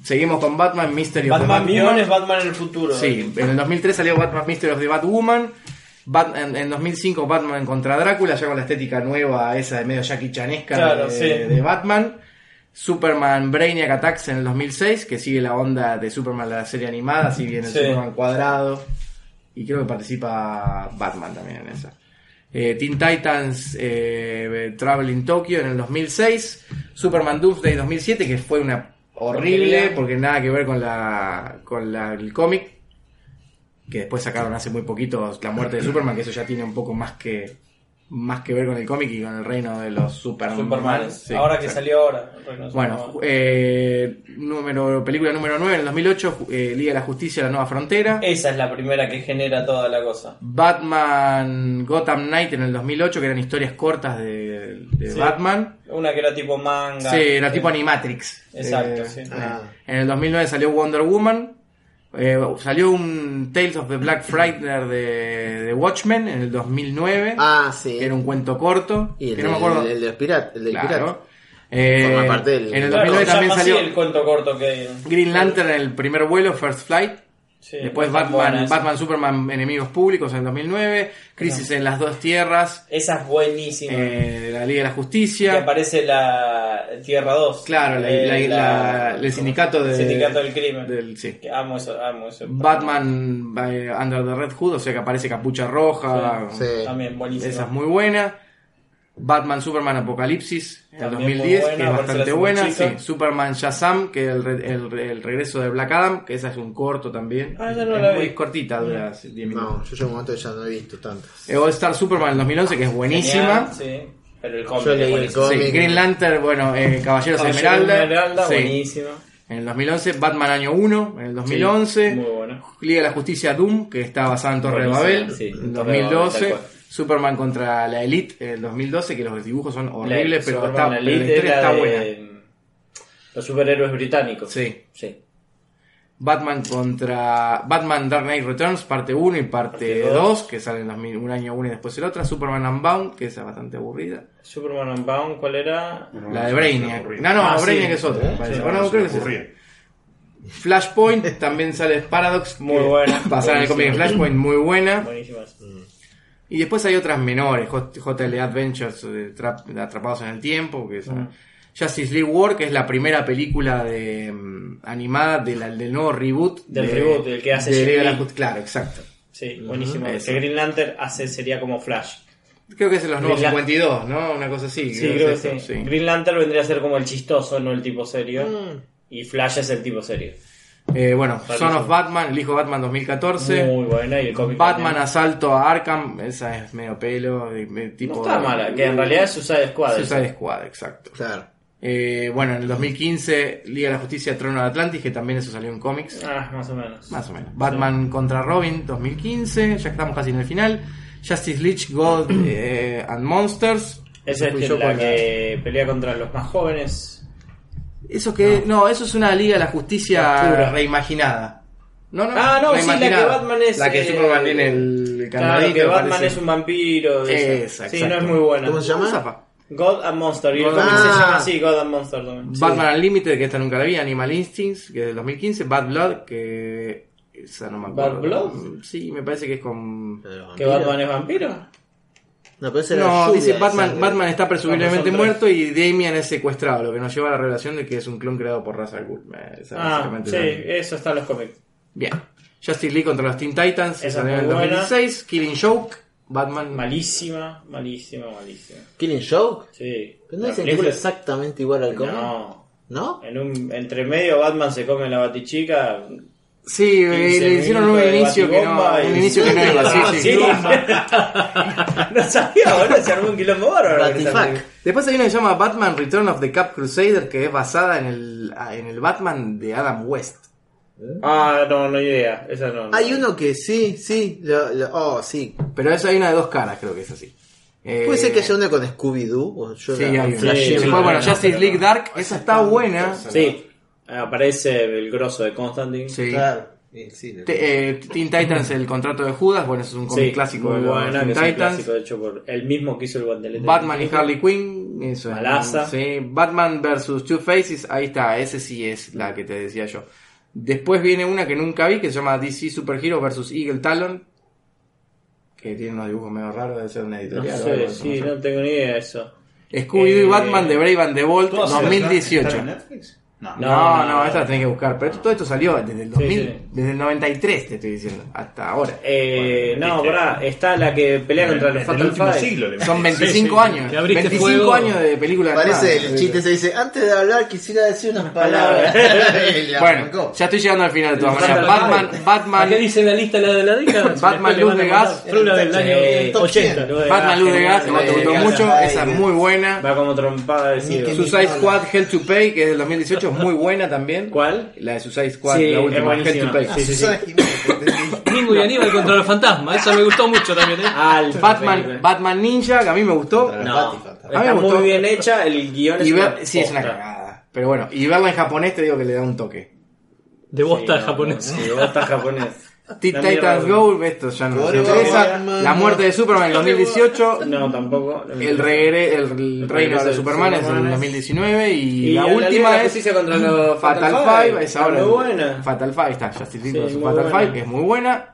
Seguimos con Batman Mystery of the Batman Beyond es Batman en el futuro. Sí, en el 2003 salió Batman Mystery of the Batwoman. Bat- en, en 2005 Batman contra Drácula, ya con la estética nueva, esa de medio Jackie Chanesca Claro, de, sí. de Batman. Superman Brainiac Attacks en el 2006, que sigue la onda de Superman la serie animada, si bien el Sí. Superman cuadrado. Y creo que participa Batman también en esa. Eh, Teen Titans eh, Travel in Tokyo en el 2006. Superman Doomsday 2007, que fue una horrible, porque nada que ver con la con la- el cómic. Que después sacaron hace muy poquito la muerte de Superman, que eso ya tiene un poco más que más que ver con el cómic y con el reino de los Superman. Superman. Sí, ahora que salió ahora. Bueno, eh, número, película número 9 en el 2008, eh, Liga de la Justicia, La Nueva Frontera. Esa es la primera que genera toda la cosa. Batman Gotham Knight en el 2008, que eran historias cortas de, de Sí. Batman. Una que era tipo manga. Sí, era tipo Animatrix. Exacto, Eh, sí. Ah. En el 2009 salió Wonder Woman. Eh, salió un Tales of the Black Friday de, de Watchmen en el 2009. Ah, sí. Que era un cuento corto. Y el, que de- no me acuerdo. el, el de los piratas. El del Claro. pirata. Eh, Forma parte del- en el Claro, 2009 se también salió el cuento corto que Green Lantern en el primer vuelo, First Flight. Sí, Después Batman. Batman Superman Enemigos Públicos en el 2009. Crisis en las dos tierras. Esa es buenísima. eh, la Liga de la que Justicia. aparece la Tierra 2. Claro, la- Eh, la- la- el sindicato de- Sindicato del crimen. del- sí. Que amo eso, amo eso. Batman eh, Under the Red Hood, o sea que aparece Capucha Roja. Sí. También buenísimo. Esa es muy buena. Batman Superman Apocalipsis el También 2010, muy que buena, es bastante buena. Sí. Superman Shazam, que es el, re- el, el regreso de Black Adam, que esa es un corto también. Ah, esa no es la muy vi. cortita, dura 10 minutos. No, yo llevo un momento que ya no he visto tantas. Eh, All Star Superman en 2011, que es buenísima. Genial, sí. Pero el cómic Yo el. Sí, Green Lantern, bueno, eh, Caballeros de Esmeralda. Esmeralda, Sí. buenísimo. En el 2011, Batman Año 1, en el 2011. Sí, muy bueno. Liga de la Justicia Doom, que está basada en Torre de Babel, sí, en Babel, 2012. Superman contra la Elite, en el 2012, que los dibujos son horribles, La- pero, Superman, está, la pero la Elite historia era está de buena. Los superhéroes británicos. Sí. Sí. Batman contra Batman Dark Knight Returns, parte 1 y parte Parte 2, dos. que salen 2000 un año uno y después el otro. Superman Unbound, que esa es bastante aburrida. Superman Unbound, ¿cuál era? La de Brainiac. No, no, Ah, sí. Brainiac es otra. parece. Sí, Bueno, no, creo que es. Flashpoint, también sale Paradox. Muy buena. Basada en el cómic de. Flashpoint, muy buena. Buenísimas. Y después hay otras menores, J- JL Adventures de, Tra- de Atrapados en el Tiempo, que es Justice League War, que es la primera película de mm, animada de la- del nuevo reboot. Del de- reboot, del que hace de la. Claro, exacto. Sí, buenísimo. Eso. Que Green Lantern hace, sería como Flash. Creo que es en los nuevos Green Lan- 52, ¿no? Una cosa así. Sí, creo que es sí. sí. Green Lantern vendría a ser como el chistoso, no el tipo serio. Mm. Y Flash es el tipo serio. Eh, bueno, Son of Batman, el hijo de Batman 2014. Muy buena. Y el cómic Batman también. Asalto a Arkham, esa es medio pelo, tipo... No está mala, que en realidad es Suicide Squad. Suicide esa. Squad, exacto. Claro. Eh, bueno, en el 2015, Liga de la Justicia Trono de Atlantis, que también eso salió en cómics. Ah, más o menos. Más o menos. Batman contra Robin 2015, ya estamos casi en el final. Justice League God eh, and Monsters. Esa es la que pelea contra los más jóvenes. Eso que. No. eso es una Liga de la Justicia Oscura. reimaginada. No, no, Ah, no, sí, la que. Batman es, La que eh, Superman tiene el Claro, que Batman parece. es un vampiro. Esa. Sí, no es muy buena. ¿Cómo se llama? God and Monster. Y el cómic se llama así, God and Monster también. Batman Unlimited, que esta nunca la vi. Animal Instincts, que es del 2015. Bad Blood, que. Esa no me acuerdo. ¿Bad Blood? Sí, me parece que es con. ¿Que Batman es vampiro? No, pero ese era No, lluvia dice Batman, está presumiblemente muerto y Damian es secuestrado, lo que nos lleva a la revelación de que es un clon creado por Ra's al Ghul. Eh, Ah, sí, eso está en los cómics. Bien. Justice League contra los Teen Titans, Esa en el muy buena. 2016. Killing Joke, Batman. Malísima, malísima, malísima. Killing Joke. Sí. Pero no La dicen película- que es exactamente igual al cómic. No. ¿No? En un, entre medio Batman se come la batichica. Sí, eh, 15 le hicieron un inicio que no, y- un inicio que no iba, sí, sí. sí. no sabía, ahora se armó un quilombo bárbaro. Después hay una que se llama Batman Return of the Cap Crusader, que es basada en el, en el Batman de Adam West. Ah, no, no idea. Esa no. no. Hay uno que sí, sí. lo- lo- oh, sí. Pero eso hay una de dos caras, creo que es así. Eh, Puede ser que haya uno con Scooby-Doo. o yo Sí, la- hay una. Sí, Después, bueno, Justice League Dark, esa está buena. Sí. Aparece el grosso de Constantine. Sí. Claro. Sí, Te- eh, Teen Titans, el contrato de Judas, bueno, eso es un cómic Sí, clásico muy de los buena, Teen Titans. clásico hecho por el mismo que hizo el guantelete. Batman y Harley Quinn, eso es. Sí, Batman vs Two Faces, ahí está, ese sí es la que te decía yo. Después viene una que nunca vi, que se llama DC Super Hero vs Eagle Talon, que tiene unos dibujos medio raros, debe ser una No editorial. o sé, algo, sí, no sé. no tengo ni idea de eso. Scooby-Doo y Eh, Batman de Brave and the Bold, ¿Todas 2018. No. No, No, no, no, esta la no. tenés que buscar. Pero todo esto salió desde el 2000, sí. desde el 93, te estoy diciendo, hasta ahora. Eh, no, pará, está la que pelea contra los Fatal Five. Son 25 Sí, sí, años. que abriste 25 fuego. años de película Parece el chiste se dice, antes de hablar quisiera decir unas palabras. Bueno, ya estoy llegando al final de todas maneras. Batman, Five. ¿A Batman, qué dice la lista la de la década? Batman Luz de. Gas. Del año Eh, 80. Luz de Batman Luz de Gas, que me genial, gustó mucho, esa es muy buena. Va como trompada de Suicide Squad Hell to Pay, que es del 2018, es muy buena también. ¿Cuál? La de Suicide Squad, Sí, la última, buenísima. to Pay. Sí, sí, sí. Entendí. Ringo y Aníbal contra los fantasmas. Esa me gustó mucho también, ¿eh? Alta Batman, película. Batman Ninja, que a mí me gustó. No. A mí está me gustó. muy bien hecha, el guion es una ver, sí, es una cagada. Pero bueno, y verla en japonés te digo que le da un toque. De bosta Sí, no, japonés. Sí, bosta japonés. Teen La Titans. Go, esto ya no nos interesa. La muerte de Superman en 2018. No, tampoco. El, regre- el reino de Superman es en 2019 y, Y la la última la es Justicia contra los Fatal Five, es ahora Está muy buena. Fatal Five está Justice League Fatal. Five que es muy buena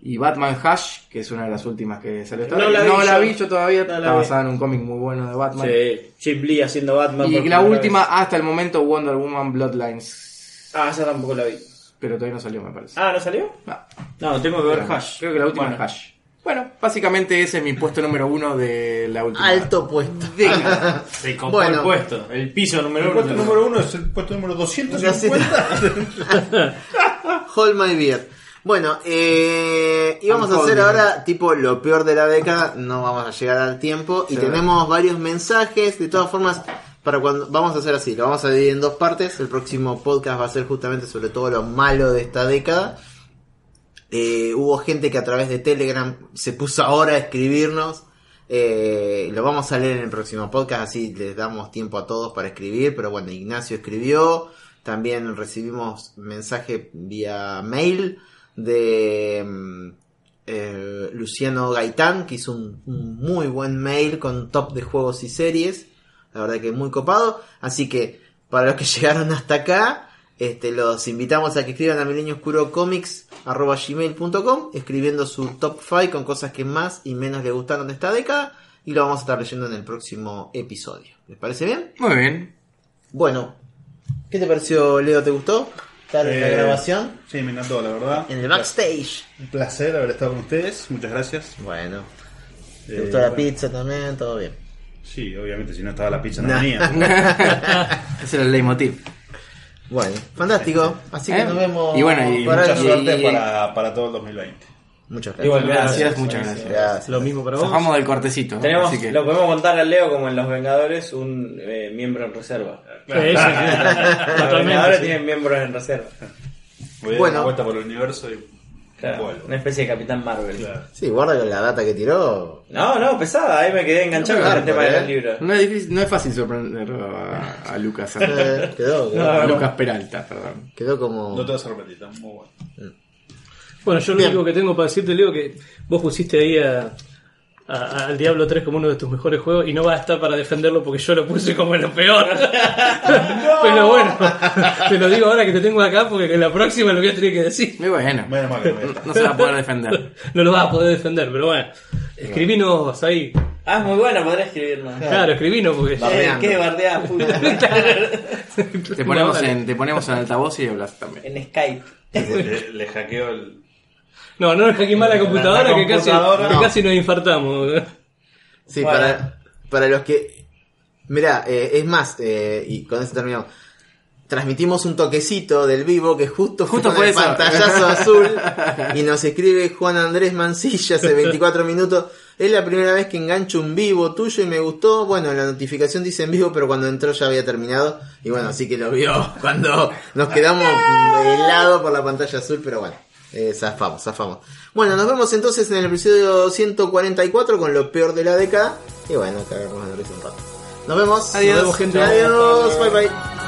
y Batman Hush que es una de las últimas que salió esta No la vi no la yo. vi yo todavía No la está vi. basada en un cómic muy bueno de Batman Sí, Chip Lee haciendo Batman. y por la última vez. hasta el momento Wonder Woman Bloodlines Ah, esa tampoco la vi. Pero todavía no salió me parece Ah, ¿no salió? no, No, tengo que ver Hash. creo que la última Bueno. es Hush Bueno, básicamente ese es mi puesto número uno de la última. Alto puesto. Se copó Bueno. el puesto. El piso número El uno. puesto número uno es el puesto número 250. Hold my beer. Bueno, eh, y vamos a hacer ahora tipo lo peor de la década. No vamos a llegar al tiempo. Y Sí. tenemos varios mensajes. De todas formas, para cuando vamos a hacer así, lo vamos a dividir en dos partes. El próximo podcast va a ser justamente sobre todo lo malo de esta década. Eh, hubo gente que a través de Telegram se puso ahora a escribirnos. Eh, lo vamos a leer en el próximo podcast, así les damos tiempo a todos para escribir. Pero bueno, Ignacio escribió. También recibimos mensaje vía mail de mm, eh, Luciano Gaitán, que hizo un, un muy buen mail con top de juegos y series. La verdad que muy copado. Así que para los que llegaron hasta acá, este, los invitamos a que escriban a milenioscurocomics.com escribiendo su top 5 con cosas que más y menos le gustaron de esta década. Y lo vamos a estar leyendo en el próximo episodio. ¿Les parece bien? Muy bien. Bueno, ¿qué te pareció, Leo? ¿Te gustó? ¿Estar en la Eh, grabación? Sí, me encantó, la verdad. En el backstage. Un placer haber estado con ustedes. Muchas gracias. Bueno, ¿te Eh, gustó la bueno. pizza también? Todo bien. Sí, obviamente, si no estaba la pizza no, No. venía. Ese era el leitmotiv. Bueno, fantástico. Así que ¿Eh? nos vemos. Y bueno, y para Mucha el- suerte y- para, para todo el 2020. Muchas gracias. Igual, Gracias, gracias. muchas gracias. Gracias. Lo mismo para vos. Zafamos del cortecito. Tenemos, Así que... lo podemos contar a Leo como en Los Vengadores, un eh, miembro en reserva. Sí, sí, sí. Los Vengadores tienen miembros en reserva. Voy a dar Bueno. una vuelta por el universo y Claro, una especie de Capitán Marvel. Claro. Sí, guarda con la data que tiró. No, no, pesada, ahí me quedé enganchado No, con el tema eh. los libros. No es, difícil, no es fácil sorprender a, a Lucas. a- Eh, quedó, quedó, a Lucas Peralta, perdón. quedó como. No te vas a repetir, está muy bueno. Bueno, yo lo Bien. único que tengo para decirte, Leo, que vos pusiste ahí a, a- al Diablo 3 como uno de tus mejores juegos y no va a estar para defenderlo porque yo lo puse como lo peor. Pero bueno, te lo digo ahora que te tengo acá porque en la próxima lo voy a tener que decir. Muy bueno. No se va a poder defender. No lo vas a poder defender, pero bueno, escribinos ahí. Ah, es muy bueno, podré escribirlo. Claro, escribinos porque Eh, qué bardeada, puta. Te ponemos, en, te ponemos en altavoz y hablas también. en Skype. Le, le hackeo el. No, no nos hackees más la computadora, La que, casi, computadora, que no. casi nos infartamos. Sí, Bueno. para, para los que. Mirá, eh, es más, eh, y con eso terminamos. Transmitimos un toquecito del vivo que justo, Justo fue fue el eso. pantallazo azul y nos escribe Juan Andrés Mancilla hace 24 minutos. Es la primera vez que engancho un vivo tuyo y me gustó. Bueno, la notificación dice en vivo, pero cuando entró ya había terminado. Y bueno, así que lo vio cuando nos quedamos helados por la pantalla azul, pero bueno. Eh, zafamos, zafamos. Bueno, nos vemos entonces en el episodio 144 con lo peor de la década. Y bueno, cagarnos de risa un rato. Nos vemos. Adiós. Nos vemos, gente. Adiós. Bye bye.